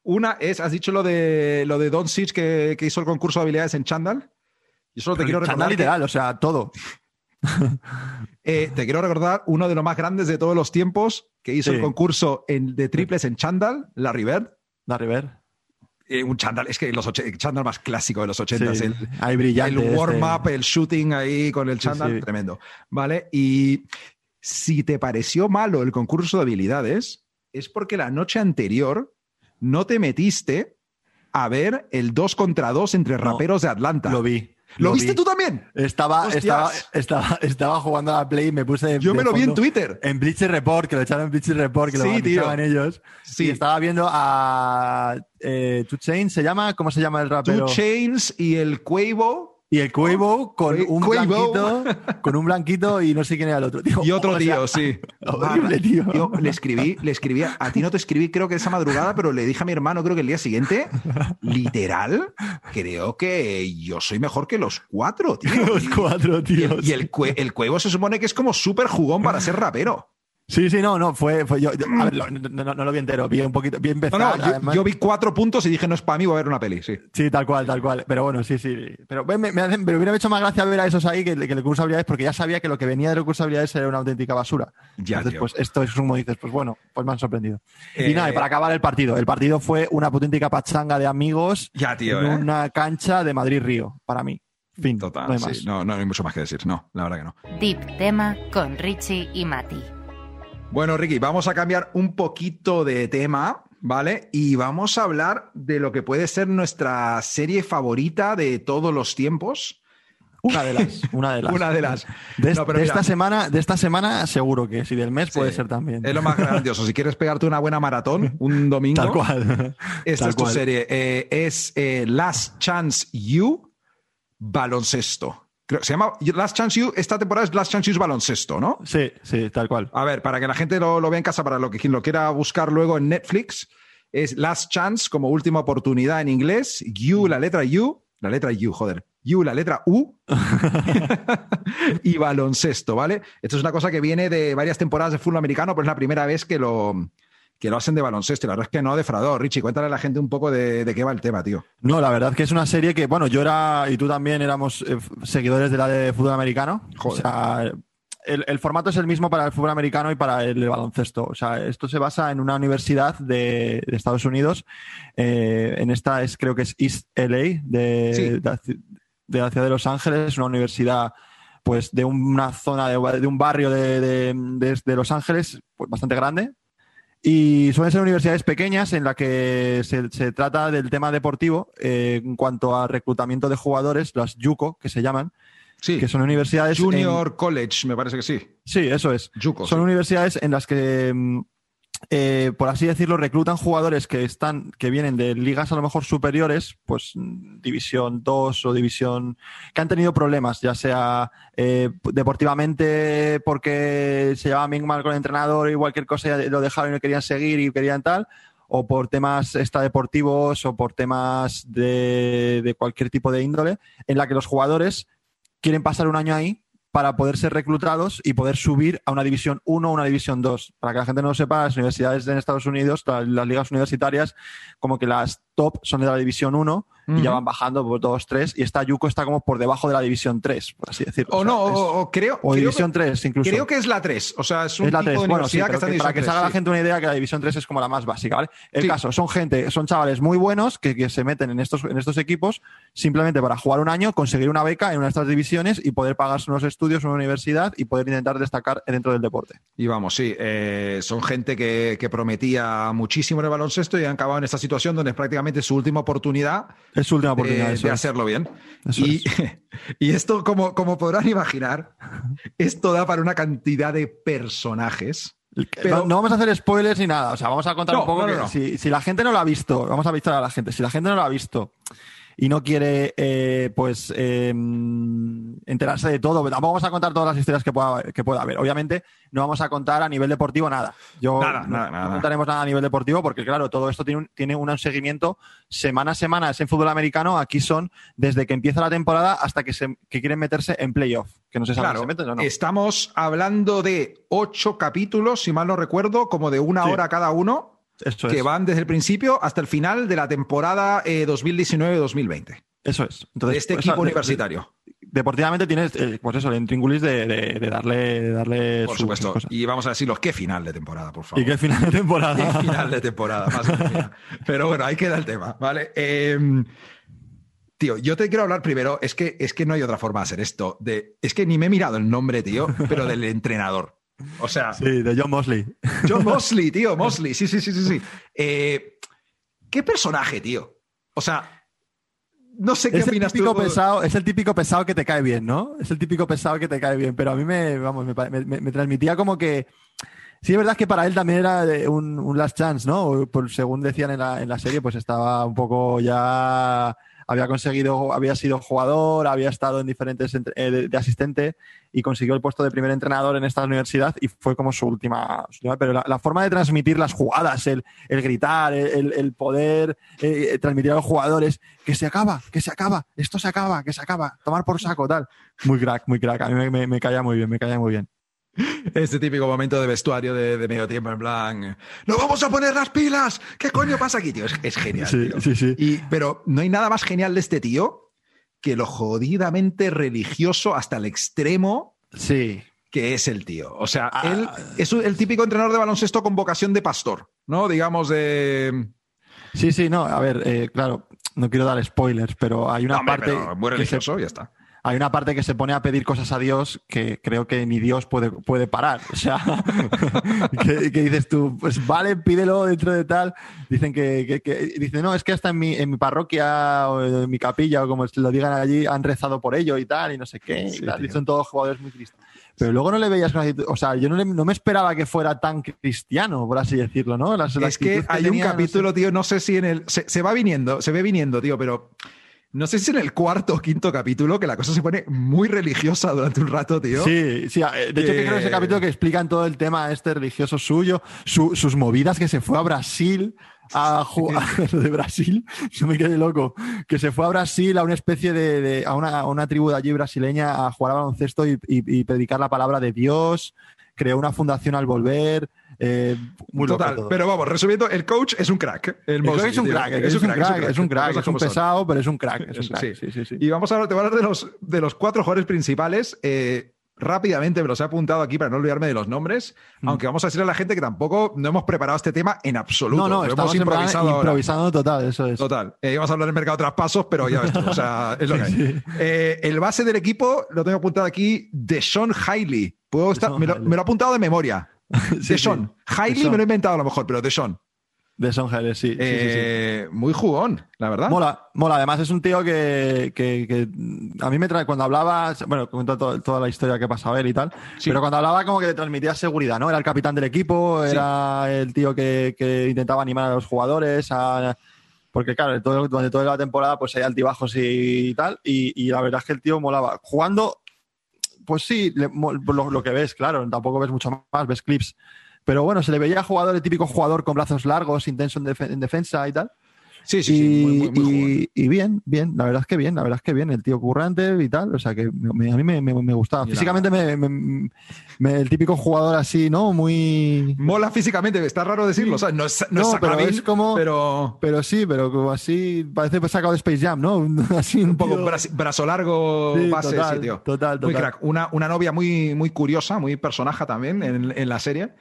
Una es, has dicho lo de lo de Don Sitch que, que hizo el concurso de habilidades en Chandal. Y solo te quiero Chándal recordar. que- literal, o sea, todo. <laughs> eh, te quiero recordar uno de los más grandes de todos los tiempos que hizo Sí. el concurso en- de triples en Chandal, la River. La River. Eh, un Chandal, es que los el Chandal más clásico de los 80 Sí, el, ahí brillante. el este. warm-up, el shooting ahí con el Sí, Chandal, sí. tremendo. ¿Vale? Y si te pareció malo el concurso de habilidades, es porque la noche anterior no te metiste a ver el 2 contra 2 entre No, raperos de Atlanta. Lo vi. ¿Lo lo viste vi. tú también? Estaba, estaba, estaba, estaba jugando a la Play y me puse. Yo de me lo vi en Twitter. En Bleacher Report, que lo echaron en Bleacher Report, que Sí, lo anunciaban ellos. Sí. Y estaba viendo a eh, Two Chainz, ¿se llama? ¿Cómo se llama el rapero? Two Chains y el Quavo y el Quavo con Quavo. un blanquito, con un blanquito y no sé quién era el otro. Tío, y otro o sea, tío, sí. <laughs> horrible, tío. Yo le escribí, le escribí, a a ti no te escribí creo que esa madrugada, pero le dije a mi hermano creo que el día siguiente, literal, creo que yo soy mejor que los cuatro, tío. <laughs> Los Y- cuatro, Y tío. el, y el, cue- el cuevo se supone que es como súper jugón para ser rapero. Sí, sí, no, no, fue, fue yo. yo- a ver, lo- no, no- no lo vi entero, vi un poquito, vi No, empezar. no, yo, además- yo vi cuatro puntos y dije, no es para mí, voy a ver una peli, sí. Sí, tal cual, tal cual. Pero bueno, sí, sí. Pero me, me, hacen- me hubiera hecho más gracia ver a esos ahí que, que el curso de habilidades, porque ya sabía que lo que venía del curso de habilidades era una auténtica basura. Ya, Entonces, tío. pues esto es como dices, pues bueno, pues me han sorprendido. Eh, Y nada, y para acabar el partido. El partido fue una auténtica pachanga de amigos Ya, tío, en ¿eh? una cancha de Madrid-Río, para mí. Fin, Total, no hay sí. No, no hay mucho más que decir, no, la verdad que no. Deep Tema con Richie y Mati. Bueno, Ricky, vamos a cambiar un poquito de tema, ¿vale? Y vamos a hablar de lo que puede ser nuestra serie favorita de todos los tiempos. Una de las, <laughs> una de las. Una de las. De, No, pero de mira. esta semana, de esta semana seguro que sí, del mes puede ser también. Es lo más grandioso. Si quieres pegarte una buena maratón <laughs> un domingo, Tal cual. esta Tal es tu cual. serie. Eh, es eh, Last Chance You Baloncesto. Creo, se llama Last Chance You. Esta temporada es Last Chance You Baloncesto, ¿no? Sí, sí, tal cual. A ver, para que la gente lo, lo vea en casa, para lo que quien lo quiera buscar luego en Netflix, es Last Chance como última oportunidad en inglés. You, la letra U, la letra U, joder. You, la letra U. <laughs> y baloncesto, ¿vale? Esto es una cosa que viene de varias temporadas de fútbol americano, pero es la primera vez que lo, que lo hacen de baloncesto. Y la verdad es que no defraudó. Richie, cuéntale a la gente un poco de, de qué va el tema, tío. No, la verdad que es una serie que, bueno, yo era, y tú también éramos eh, seguidores de la de fútbol americano. Joder. O sea, el, el formato es el mismo para el fútbol americano y para el baloncesto. O sea, esto se basa en una universidad de, de Estados Unidos. Eh, en esta es, creo que es East LA, de, Sí. de, de la ciudad de Los Ángeles, una universidad pues de una zona de, de un barrio de, de- de- de Los Ángeles pues, bastante grande y suelen ser universidades pequeñas en la que se, se trata del tema deportivo eh, en cuanto a reclutamiento de jugadores, las JUCO, que se llaman, Sí. que son universidades... en- Junior College, me parece que sí. sí, eso es. Juco, Son sí. universidades en las que, mm, eh, por así decirlo, reclutan jugadores que están, que vienen de ligas a lo mejor superiores, pues mm, división 2 o división, que han tenido problemas, ya sea eh, deportivamente porque se llevaban bien mal con el entrenador y cualquier cosa lo dejaron y no querían seguir y querían tal, o por temas extradeportivos o por temas de, de cualquier tipo de índole, en la que los jugadores quieren pasar un año ahí para poder ser reclutados y poder subir a una división 1 o una división 2. Para que la gente no lo sepa, las universidades en Estados Unidos, la- las ligas universitarias, como que las top son de la división 1 y ya van bajando por 2, 3 y esta Yuko está como por debajo de la división 3, por así decirlo. O sea, no, es- o, o creo, o creo división que, 3 incluso. creo que es la 3. O sea, es un Es la tipo 3. de Bueno, sí, universidad pero que está en que para que división se haga la 3, gente una idea que la división 3 es como la más básica, ¿vale? El Sí. caso, son gente, son chavales muy buenos que, que se meten en estos, en estos equipos simplemente para jugar un año, conseguir una beca en una de estas divisiones y poder pagarse unos estudios en una universidad y poder intentar destacar dentro del deporte. Y vamos, sí, eh, son gente que, que prometía muchísimo en el baloncesto y han acabado en esta situación donde es su última oportunidad Es su última oportunidad. de hacerlo bien. Y, <laughs> y esto, como, como podrán imaginar, esto da para una cantidad de personajes. pero- no, vamos a hacer spoilers ni nada. O sea, vamos a contar No, un poco no, no, que no. Si, si la gente no lo ha visto, vamos a avisar a la gente. Si la gente no lo ha visto y no quiere, eh, pues, eh, enterarse de todo, vamos a contar todas las historias que pueda, que pueda haber. Obviamente, no vamos a contar a nivel deportivo nada. Yo Nada, no, nada, no nada. contaremos nada a nivel deportivo porque, claro, todo esto tiene un, tiene un seguimiento semana a semana. Es en fútbol americano. Aquí son desde que empieza la temporada hasta que, se, que quieren meterse en playoff. Que no se sabe Claro, si se meten o no. estamos hablando de ocho capítulos, si mal no recuerdo, como de una Sí. hora cada uno, Eso que es. van desde el principio hasta el final de la temporada eh, 2019-2020 Eso es. de este pues, equipo de- universitario. deportivamente tienes, eh, pues eso, el intríngulis de, darle, de darle Por supuesto. Y vamos a decirlo, qué final de temporada, por favor. Y qué final de temporada. Qué final de temporada, más que final. Pero bueno, ahí queda el tema, ¿vale? Eh, tío, yo te quiero hablar primero, es que, es que no hay otra forma de hacer esto. De, es que ni me he mirado el nombre, tío, pero del entrenador. O sea, Sí, de John Mosley. John Mosley, tío, Mosley, sí, sí, sí, sí, sí. Eh, ¿Qué personaje, tío? O sea, no sé qué Es el, típico tú. pesado, es el típico pesado que te cae bien, ¿no? Es el típico pesado que te cae bien. Pero a mí me, vamos, me, transmitía como que. Sí, es verdad que para él también era un, un last chance, ¿no? Por, según decían en la, en la serie, pues estaba un poco ya. Había conseguido, había sido jugador, había estado en diferentes eh, de, asistente y consiguió el puesto de primer entrenador en esta universidad y fue como su última. su última- pero la, la forma de transmitir las jugadas, el, el gritar, el, el poder eh, transmitir a los jugadores que se acaba, que se acaba, esto se acaba, que se acaba, tomar por saco, tal. Muy crack, muy crack. A mí me, me, me caía muy bien, me caía muy bien. Este típico momento de vestuario de, de medio tiempo, en plan, ¡nos vamos a poner las pilas! ¿Qué coño pasa aquí, tío? Es, es genial, Sí, tío. sí, sí. Y, pero no hay nada más genial de este tío que lo jodidamente religioso hasta el extremo Sí. que es el tío. O sea, Ah. él es el típico entrenador de baloncesto con vocación de pastor, ¿no? Digamos de... Sí, sí, no, a ver, eh, claro, no quiero dar spoilers, pero hay una No, hombre, parte. muy que se- religioso, ya está. Hay una parte que se pone a pedir cosas a Dios que creo que ni Dios puede, puede parar. O sea, <laughs> que, dices tú, pues vale, pídelo dentro de tal. Dicen que, dice, no, es que hasta en mi, en mi parroquia o en mi capilla o como lo digan allí, han rezado por ello y tal, y no sé qué. y, son todos jugadores muy tristes. Pero luego no le veías O sea, yo no, me esperaba que fuera tan cristiano, por así decirlo, ¿no? es que, hay un capítulo, tío, no sé si en el. Se, se va viniendo, se ve viniendo, tío, pero no sé si en el cuarto o quinto capítulo que la cosa se pone muy religiosa durante un rato, tío. Sí, sí. Eh, de hecho, que creo que ese capítulo que explican todo el tema este religioso suyo, sus movidas, que se fue a Brasil a jugar <laughs> de Brasil, yo me quedé loco, que se fue a Brasil a una especie de, a, una, tribu de allí brasileña a jugar a baloncesto y, y predicar la palabra de Dios, creó una fundación al volver, eh, muy Total, pero vamos, resumiendo, el coach es un crack. El, coach es un crack, es un crack, es un crack, es un pesado, pero es un crack. Y vamos a hablar, te voy a hablar de los, de los cuatro jugadores principales. Eh, rápidamente me los he apuntado aquí para no olvidarme de los nombres, mm. aunque vamos a decirle a la gente que tampoco no hemos preparado este tema en absoluto. No, no, estamos improvisado improvisando total, eso es. Total. Eh, vamos a hablar del mercado de traspasos, pero ya ves tú, o sea, es lo <laughs> que hay. Eh, el base del equipo lo tengo apuntado aquí, de Sean Hailey. Puedo estar, me, lo, me, lo, he apuntado de memoria. <laughs> de Sean. Hailey me lo he inventado a lo mejor, pero de Sean. De Hailey, sí, eh, Muy jugón, la verdad. Mola, mola. Además, es un tío que, a mí me trae, cuando hablaba, bueno, comentó toda la historia que pasaba él y tal, pero cuando hablaba como que le transmitía seguridad, ¿no? Era el capitán del equipo, era el tío que, intentaba animar a los jugadores, porque claro, todo, durante toda la temporada pues hay altibajos y, tal, y, la verdad es que el tío molaba. Jugando pues sí, lo, que ves, claro, tampoco ves mucho más, ves clips. Pero bueno, se le veía jugador, el típico jugador con brazos largos, intenso en defensa y tal. Sí, sí, sí. Muy, y, bien, bien, la verdad es que bien, la verdad es que bien, el tío currante y tal, o sea que a mí me, gustaba. Físicamente me, el típico jugador así, ¿no? Muy... Mola físicamente, está raro decirlo, o sea, no es, no, pero es como... Pero... pero sí, pero como así, parece sacado de Space Jam, ¿no? <laughs> así un, poco brazo largo, base, total, sí, tío. Total, total. Muy crack. Una, una novia muy, muy curiosa, muy personaje también en, en la serie.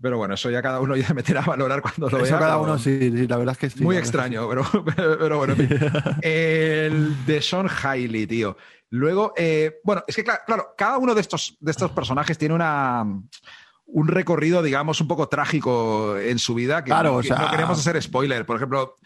Pero bueno, eso ya cada uno <laughs> ya meterá a valorar cuando lo vea. Eso cada uno, sí, la verdad es que sí. Muy extraño, <laughs> pero, pero, bueno. <laughs> el de Sean Hailey, tío. Luego, eh, bueno, es que claro, cada uno de estos, de estos personajes tiene una, un recorrido, digamos, un poco trágico en su vida. Que claro, no, o sea... no queremos hacer spoiler. Por ejemplo,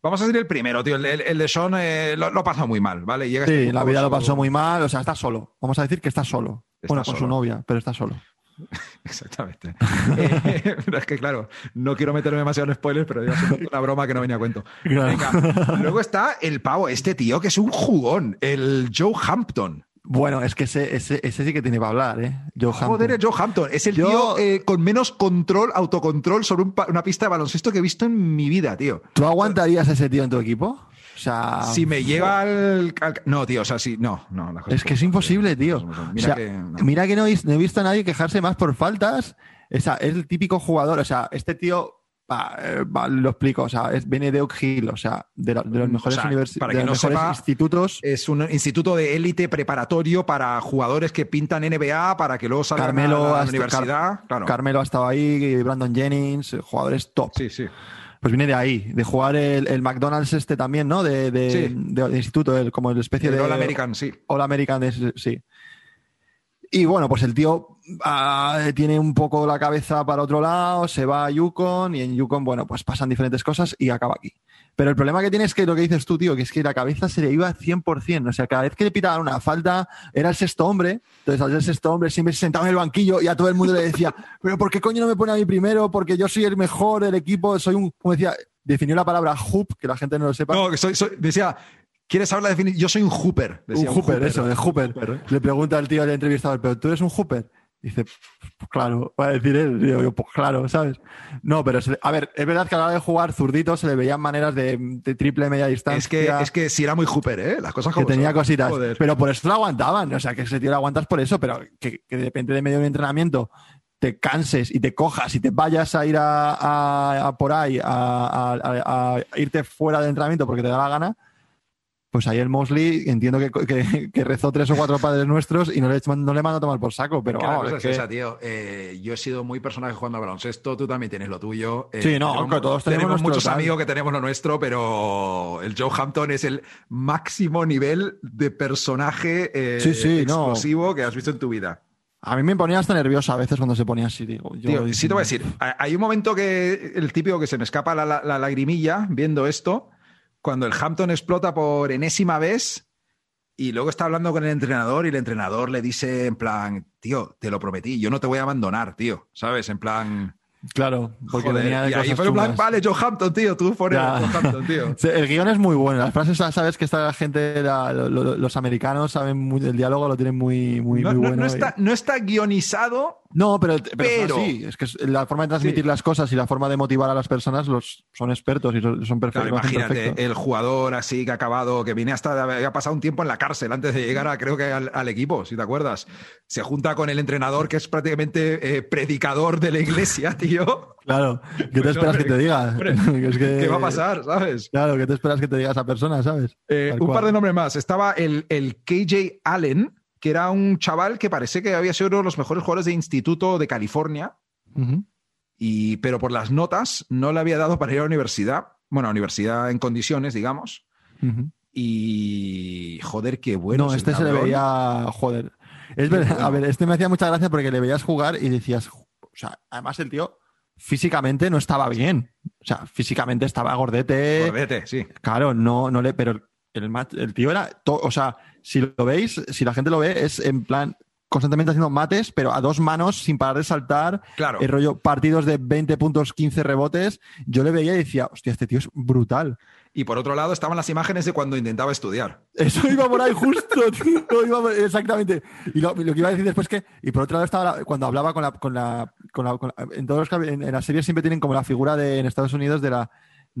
Vamos a decir el primero, tío. El, de Sean eh, lo, lo, pasó muy mal, ¿vale? Llega sí, este la vida lo pasó muy mal. O sea, está solo. Vamos a decir que está solo. bueno, con su novia, pero está solo. <laughs> Exactamente. <laughs> Eh, es que, claro, no quiero meterme demasiado en spoilers, pero digo, es una broma que no venía a cuento. Luego está el pavo, este tío que es un jugón, el Joe Hampton. Bueno, es que ese, ese, sí que tiene para hablar, ¿eh? Joe Joder, Joe Hampton. Es el tío eh, con menos control, autocontrol sobre una pista de baloncesto que he visto en mi vida, tío. ¿Tú aguantarías a ese tío en tu equipo? O sea, si me lleva al, No, tío, o sea, sí, no, no. es que es imposible, tío. Mira, que, no. mira que no, he visto a nadie quejarse más por faltas. es el típico jugador, o sea, este tío eh, lo explico, o sea, viene de Oak Hill, o sea, de, los mejores, universidades, institutos. Es un instituto de élite preparatorio para jugadores que pintan NBA para que luego salgan Carmelo a la universidad. Carmelo ha estado ahí, Brandon Jennings, jugadores top. Sí, sí. Pues viene de ahí, de jugar el, McDonald's este también, ¿no? De, de, instituto, el, como el especie de... All American, sí. All American, sí. Y bueno, pues el tío ah, tiene un poco la cabeza para otro lado, se va a Yukon y en Yukon, bueno, pues pasan diferentes cosas y acaba aquí. Pero el problema que tiene es que lo que dices tú, tío, que es que la cabeza se le iba 100%. O sea, cada vez que le pitaban una falta, era el sexto hombre. Entonces, al ser sexto hombre, siempre se sentaba en el banquillo y a todo el mundo le decía, <laughs> pero ¿por qué coño no me pone a mí primero? Porque yo soy el mejor del equipo, soy un, como decía, definió la palabra hoop, que la gente no lo sepa. No, que soy, decía, ¿Quieres hablar de definición? Yo soy un hooper. un, hooper, eso, de hooper. Le pregunta al tío al entrevistador, ¿pero tú eres un hooper? Dice, pues claro, va a decir él. Digo yo, pues claro, ¿sabes? No, pero a ver, es verdad que a la hora de jugar zurdito se le veían maneras de, triple media distancia. Es que, es que sí era muy Hooper, ¿eh? Las cosas como Que tenía cositas. Pero por eso lo aguantaban. O sea, que ese tío lo aguantas por eso, pero que, de repente de medio de un entrenamiento te canses y te cojas y te vayas a ir a, por ahí a, a, irte fuera del entrenamiento porque te da la gana pues ahí el Mosley entiendo que, que- que rezó tres o cuatro padres nuestros y no le, no le mandó a tomar por saco, pero vamos, cosa es que- esa, tío. Eh, yo he sido muy personaje jugando al baloncesto, tú también tienes lo tuyo. Eh, Sí, no, que todos tenemos nuestro muchos tal. amigos que tenemos lo nuestro, pero el Joe Hampton es el máximo nivel de personaje eh, Sí, sí, no. explosivo que has visto en tu vida. a mí me ponía hasta nerviosa a veces cuando se ponía así, digo. Yo, Tío, sí te voy a decir, ha- hay un momento que el típico que se me escapa la, la- la lagrimilla viendo esto, cuando el Hampton explota por enésima vez y luego está hablando con el entrenador y el entrenador le dice en plan, tío, te lo prometí, yo no te voy a abandonar, tío, ¿sabes? En plan... Claro, porque joder, venía de y ahí cosas fue en plan, vale, Joe Hampton, tío, tú. Joe Hampton, tío. <laughs> El guion es muy bueno. Las frases, sabes que esta gente, la- lo- lo- los americanos saben muy, el diálogo lo tienen muy, muy, no, muy no- bueno. no y- está, no está guionizado, No, pero, pero, así. Es que la forma de transmitir Sí. las cosas y la forma de motivar a las personas los, son expertos y son, son perfectos. Claro, imagínate, el jugador así que ha acabado, que viene hasta, había pasado un tiempo en la cárcel antes de llegar a, creo que al, al equipo, si te acuerdas. Se junta con el entrenador que es prácticamente eh, predicador de la iglesia, <laughs> tío. Claro, ¿qué te Pues, esperas hombre, que te diga? hombre, <laughs> Es que- ¿Qué va a pasar, sabes? Claro, ¿qué te esperas que te diga esa persona, sabes? Eh, un par de nombres más. Estaba el, el KJ Allen, que era un chaval que parece que había sido uno de los mejores jugadores de instituto de California, y, pero por las notas no le había dado para ir a la universidad. Bueno, a universidad en condiciones, digamos. Y joder, qué bueno. no, este se le veía. Joder. Es verdad, bueno. A ver, este me hacía mucha gracia porque le veías jugar y decías. O sea, además el tío físicamente no estaba bien. O sea, físicamente estaba gordete. Gordete, sí. Claro, no, no le. Pero el, tío era. to- o sea, si lo veis, si la gente lo ve, es en plan constantemente haciendo mates, pero a dos manos sin parar de saltar. Claro. El rollo, partidos de 20 puntos, 15 rebotes. Yo le veía y decía, hostia, este tío es brutal. Y por otro lado estaban las imágenes de cuando intentaba estudiar. Eso iba por ahí <laughs> justo, tío. Iba por- exactamente. Y lo, lo que iba a decir después que, y por otro lado estaba la- cuando hablaba con la, con la, con la- con la- en todos los en las series siempre tienen como la figura de en Estados Unidos de la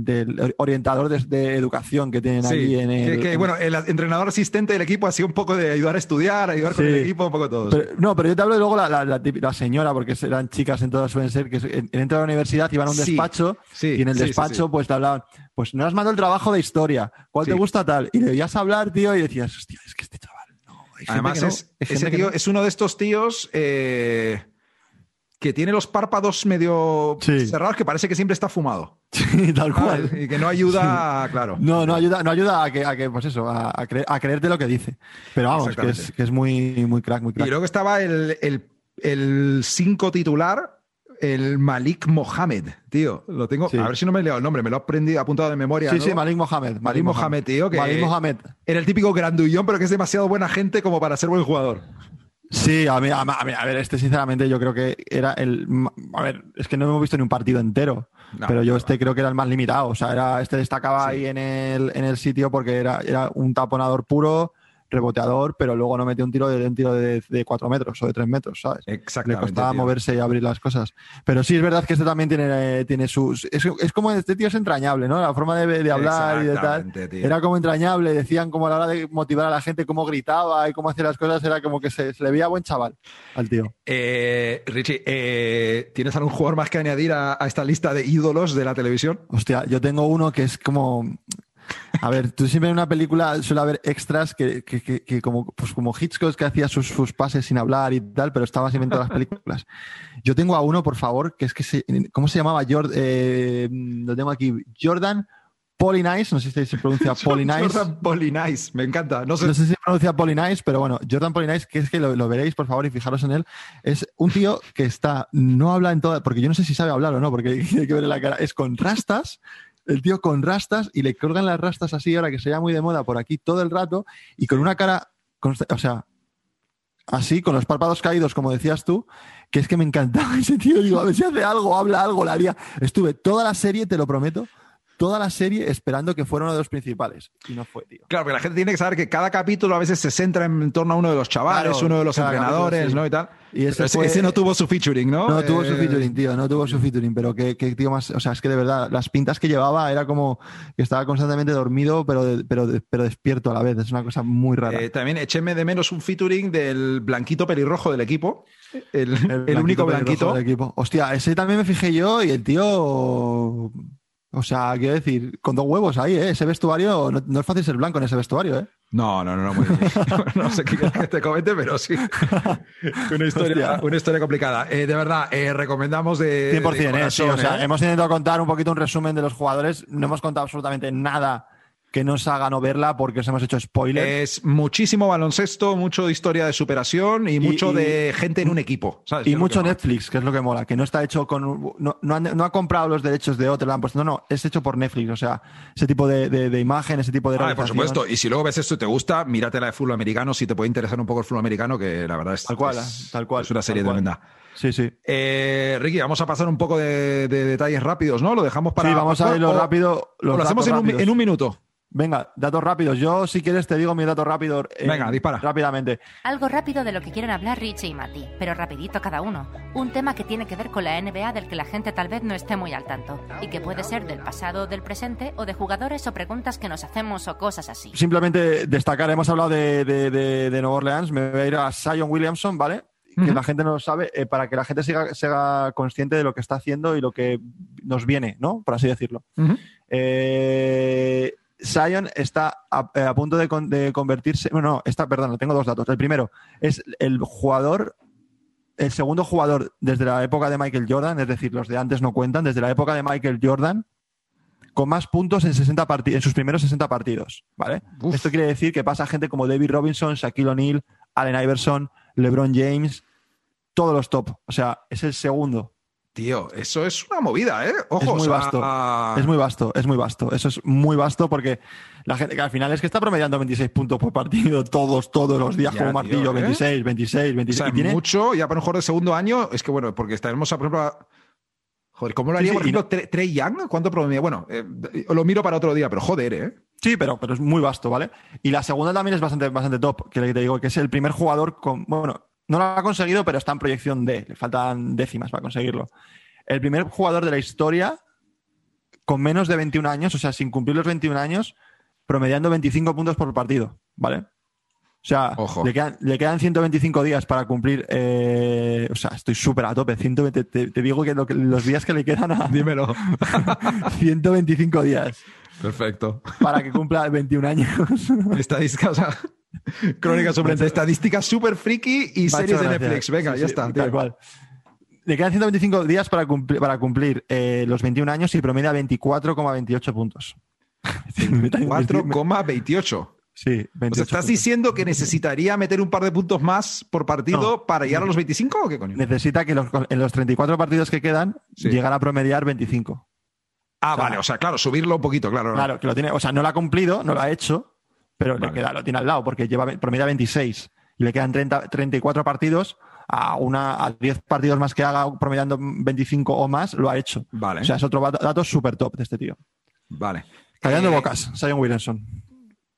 del orientador de, de educación que tienen ahí en el, que, que, bueno, el entrenador asentante del equipo ha sido un poco de ayudar a estudiar, ayudar con Sí. el equipo, un poco. Pero- no, pero yo te hablo de luego la, la, la típica- la señora, porque eran chicas en todas suelen ser, que en- entra a la universidad, iban a un Sí, despacho sí, y en el sí, sí, despacho sí. pues te hablaban, pues no has mandado el trabajo de historia, ¿cuál Sí. te gusta tal? Y le oías hablar, tío, y decías, hostia, es que este chaval, no. Además, no, es, ese que tío no". es uno de estos tíos eh, que tiene los párpados medio Sí. cerrados, que parece que siempre está fumado. <laughs> Sí, tal Ah, cual. Y que no ayuda, claro. No, no ayuda, no ayuda a que, a que pues eso, a, a, cre- a creerte lo que dice. Pero vamos, que es, Exactamente. que es muy, muy crack, muy Y crack. luego estaba el, el, el cinco titular, el Malik Mohamed, tío. Lo tengo, Sí. a ver si no me he leído el nombre, me lo he aprendido, apuntado de memoria. Sí, ¿no? sí, Malik Mohamed. Malik Mohamed, tío, que- Malik Mohamed. Era el típico grandullón, pero que es demasiado buena gente como para ser buen jugador. Sí, a mí, a, a mí- a ver, este sinceramente yo creo que era el... A ver, es que no hemos visto ni un partido entero, No, pero yo no, este creo que era el más limitado. O sea, era, este destacaba Sí. ahí en el, en el sitio porque era, era un taponador puro, reboteador, pero luego no metió un tiro de un tiro de, de cuatro metros o de tres metros, ¿sabes? Le Exactamente. costaba tío. moverse y abrir las cosas. Pero sí, es verdad que este también tiene, tiene sus. Es, es como este tío es entrañable, ¿no? La forma de, de hablar y de tal. Tío. Era como entrañable. Decían como a la hora de motivar a la gente, cómo gritaba y cómo hacía las cosas. Era como que se, se le veía buen chaval al tío. Eh, Richie, eh, ¿tienes algún jugador más que añadir a, a esta lista de ídolos de la televisión? Hostia, yo tengo uno que es como. A ver, tú siempre en una película suele haber extras que, que, que- que como, pues como Hitchcock que hacía sus, sus pases sin hablar y tal, pero estaba siempre en todas las películas. Yo tengo a uno, por favor, que es que se, ¿cómo se llamaba? Jord- eh, lo tengo aquí. Jordan Polinice, no sé si se pronuncia Polinice. <laughs> Jordan Polinice, me encanta. No sé, No sé si se pronuncia Polinice, pero bueno, Jordan Polinice, que es que lo, lo veréis, por favor, y fijaros en él, es un tío que está, no habla en toda, porque yo no sé si sabe hablar o no, porque <laughs> hay que ver la cara, es con rastas, el tío con rastas, y le colgan las rastas así, ahora que se llama muy de moda por aquí todo el rato, y con una cara, o sea, así, con los párpados caídos, como decías tú, que es que me encantaba <laughs> ese tío, digo, a ver si hace algo, habla algo, la haría. Estuve toda la serie, te lo prometo, toda la serie esperando que fuera uno de los principales, y no fue, tío. Claro, porque la gente tiene que saber que cada capítulo a veces se centra en torno a uno de los chavales, Claro, uno de los entrenadores, capítulo, sí. ¿no? Y tal. Y ese Pero ese, fue- ese no tuvo su featuring, ¿no? No tuvo su Eh, featuring, tío, no tuvo su featuring, pero qué, qué tío más, o sea, es que de verdad, las pintas que llevaba era como que estaba constantemente dormido, pero, de- pero, de- pero despierto a la vez, es una cosa muy rara. eh, también écheme de menos un featuring del blanquito pelirrojo del equipo. El, el único blanquito. del equipo. Hostia, ese también me fijé yo y el tío O sea, quiero decir, con dos huevos ahí, ¿eh? Ese vestuario, no, no es fácil ser blanco en ese vestuario, ¿eh? No, no, no, no, muy bien. <laughs> no sé qué que te comente, pero sí. <laughs> una, historia, una historia complicada. Eh, de verdad, eh, recomendamos de. 100%, de ¿eh? Sí, o sea, hemos intentado contar un poquito un resumen de los jugadores. No hemos contado absolutamente nada que nos haga no verla porque os hemos hecho spoilers. Es muchísimo baloncesto, mucho de historia de superación y, mucho y- de gente en un equipo. y mucho que. Netflix, que es lo que mola, que no está hecho con. No, no, han- no ha comprado los derechos de otro, puesto- no, no, es hecho por Netflix. O sea, ese tipo de, de- de imagen, ese tipo de. Ah, por supuesto. Y si luego ves esto y te gusta, mírate la de fútbol americano, si te puede interesar un poco el fútbol americano, que la verdad es. Tal cual, es, tal cual. Es una serie tremenda. Sí, sí. Eh, Ricky, vamos a pasar un poco de, de detalles rápidos, ¿no? Lo dejamos para. sí, vamos a verlo rápido. Los lo hacemos en un, en un minuto. Venga, datos rápidos. Yo, si quieres, te digo mi dato rápido. eh, Venga, dispara. Rápidamente. Algo rápido de lo que quieren hablar Richie y Mati, pero rapidito cada uno. Un tema que tiene que ver con la NBA del que la gente tal vez no esté muy al tanto, y que puede ser del pasado del presente, o de jugadores o preguntas que nos hacemos o cosas así. Simplemente destacar, hemos hablado de, de, de, de Nueva Orleans, me voy a ir a Zion Williamson, ¿vale? Que la gente no lo sabe, eh, para que la gente siga, sea consciente de lo que está haciendo y lo que nos viene, ¿no? Por así decirlo. Eh, Zion está a, eh, a punto de, con- de convertirse. Bueno, no, está, perdón, tengo dos datos. El primero es el jugador, el segundo jugador desde la época de Michael Jordan, es decir, los de antes no cuentan, desde la época de Michael Jordan, con más puntos en, 60 parti- en sus primeros 60 partidos. ¿vale? Uf. Esto quiere decir que pasa gente como David Robinson, Shaquille O'Neal, Allen Iverson, LeBron James, todos los top. O sea, es el segundo. Tío, eso es una movida, ¿eh? Ojo, es muy o sea, vasto. Es muy vasto, es muy vasto. Eso es muy vasto porque la gente que al final es que está promediando 26 puntos por partido todos, todos los días Ya, como tío, martillo. ¿eh? 26, 26, o 26. sea, y tiene, mucho, ya para un jugador de segundo año, es que bueno, porque estaremos a, por ejemplo, a- Joder, ¿cómo lo haría, sí, por ejemplo, Tre- Trey Young? ¿Cuánto promedia? Bueno, eh, lo miro para otro día, pero joder, ¿eh? Sí, pero, pero es muy vasto, ¿vale? Y la segunda también es bastante, bastante top, que te digo que es el primer jugador con. Bueno, no lo ha conseguido, pero está en proyección D. Le faltan décimas para conseguirlo. El primer jugador de la historia con menos de 21 años, o sea, sin cumplir los 21 años, promediando 25 puntos por partido, ¿vale? O sea, Ojo. Le, quedan, le quedan 125 días para cumplir. eh, o sea, estoy súper a tope. 120, te, te digo que, lo que- los días que le quedan a <laughs> Dímelo. <laughs> 125 días Perfecto. para que cumpla 21 años. <laughs> Estadísticas, o sea, crónica suplente. Estadísticas súper friki y Macho, series de gracias. Netflix. Venga, Sí, ya sí, está. Tal cual. Le quedan 125 días para cumplir, para cumplir eh, los 21 años y promedia 24,28 puntos. <laughs> 4,28. Sí, 28 O sea, ¿estás puntos. diciendo que necesitaría meter un par de puntos más por partido No. para llegar a los 25 o qué coño? Necesita que los- en los 34 partidos que quedan Sí. llegar a promediar 25. Ah, o sea, vale, o sea, claro, subirlo un poquito, claro. Claro, que lo tiene, o sea, no lo ha cumplido, no lo ha hecho, pero Vale. le queda, lo tiene al lado porque lleva promedia 26 y le quedan 30, 34 partidos a una a 10 partidos más que haga promediando 25 o más, lo ha hecho. Vale, O sea, es otro dato, súper top de este tío. vale. Callando Eh, bocas, Zion Williamson.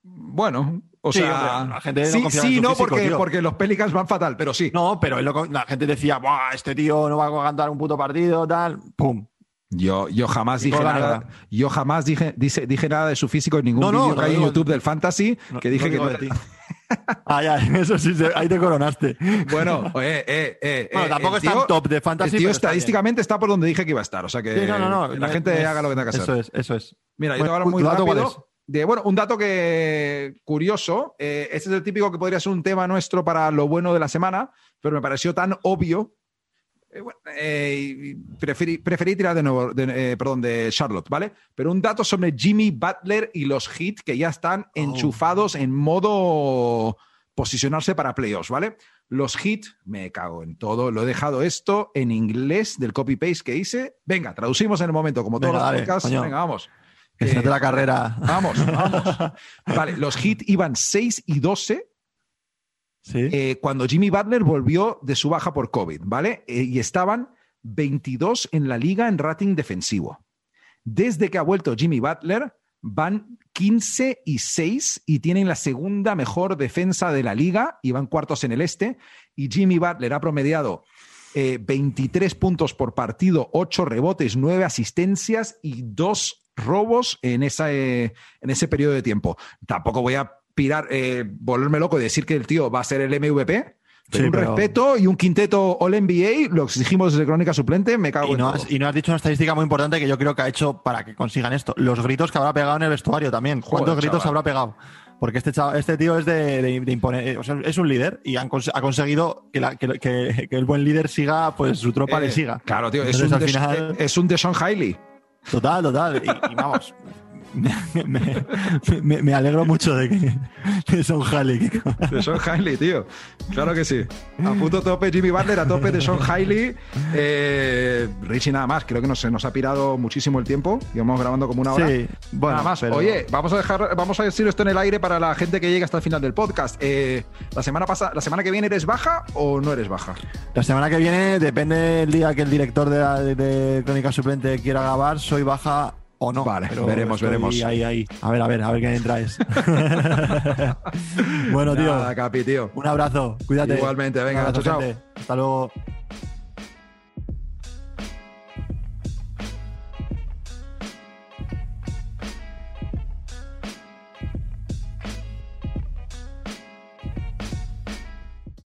Bueno, o Sí, sea, hombre, la gente no sí, sí, no, físico, porque, tío. porque los Pelicans van fatal, pero sí. No, pero él lo- la gente decía, Buah, este tío no va a cantar un puto partido, tal. ¡Pum! Yo, yo jamás dije nada. Yo jamás dije, dije, dije nada de su físico en ningún No, no, vídeo no que hay en YouTube del Fantasy que dije que no de ti. <laughs> Ah, ya, <laughs> eso sí, ahí te coronaste. Bueno, eh, eh, eh, Bueno, eh, tampoco está en top de fantasy. El tío pero está estadísticamente está por donde dije que iba a estar. O sea que. Sí, no, no, no. la gente es- haga lo que tenga que Eso hacer. es, eso es. Mira, yo te Bueno, voy a hablar muy ¿tu dato cuál rápido. De, bueno, un dato que curioso. eh, este es el típico que podría ser un tema nuestro para lo bueno de la semana, pero me pareció tan obvio. Eh, bueno, eh, preferí, preferí tirar de nuevo, de, eh, perdón, de Charlotte, ¿vale? Pero un dato sobre Jimmy Butler y los Heat que ya están Oh. enchufados en modo posicionarse para playoffs, ¿vale? Los Heat, me cago en todo, lo he dejado esto en inglés del copy-paste que hice. Venga, traducimos en el momento, como todos Venga, los dale, podcasts. coño. Venga, vamos. Que se Eh, la carrera. Vamos, vamos. <laughs> Vale, los Heat iban 6 y 12 Eh, cuando Jimmy Butler volvió de su baja por COVID, ¿vale? Eh, y estaban 22 en la liga en rating defensivo. Desde que ha vuelto Jimmy Butler, van 15 y 6 y tienen la segunda mejor defensa de la liga y van cuartos en el este. Y Jimmy Butler ha promediado eh, 23 puntos por partido, 8 rebotes, 9 asistencias y 2 robos en, esa, eh, en ese periodo de tiempo. Tampoco voy a pirar, eh, volverme loco y decir que el tío va a ser el MVP, Pero Sí, un pero- respeto y un quinteto All NBA, lo exigimos desde Crónica Suplente, me cago Y en no, todo. has, y no has dicho una estadística muy importante que yo creo que ha hecho para que consigan esto. Los gritos que habrá pegado en el vestuario también. ¿Cuántos Joder, gritos chaval. habrá pegado? Porque este, este tío es de, de- de imponer. eh, o sea, es un líder y han ha conseguido que, la- que- que- que el buen líder siga, pues su tropa Eh, le siga. Claro, tío, es un, al final- es un Deshaun Hailey. Total, total. Y, y vamos. Me, <laughs> me- me- me alegro mucho de que de Son Halley. que- Deshaun Hailey, tío. Claro que sí. A punto tope Jimmy Butler, a tope de Sean Hailey. Eh, Richie, nada más. Creo que nos, se nos ha pirado muchísimo el tiempo. Íbamos grabando como una hora. Sí, bueno, nada más. pero- Oye, vamos a dejar, vamos a decir esto en el aire para la gente que llega hasta el final del podcast. Eh, la semana pasada, la semana que viene eres baja o no eres baja. La semana que viene, depende del día que el director de, la- de Crónica Suplente quiera grabar, soy baja o no. Vale, Pero veremos, veremos. Ahí, ahí. A ver, a ver, a ver qué entraes. <laughs> bueno, tío. Nada, Capi, tío. Un abrazo. Cuídate. Igualmente, venga, abrazo, chao, chao. gente. Hasta luego.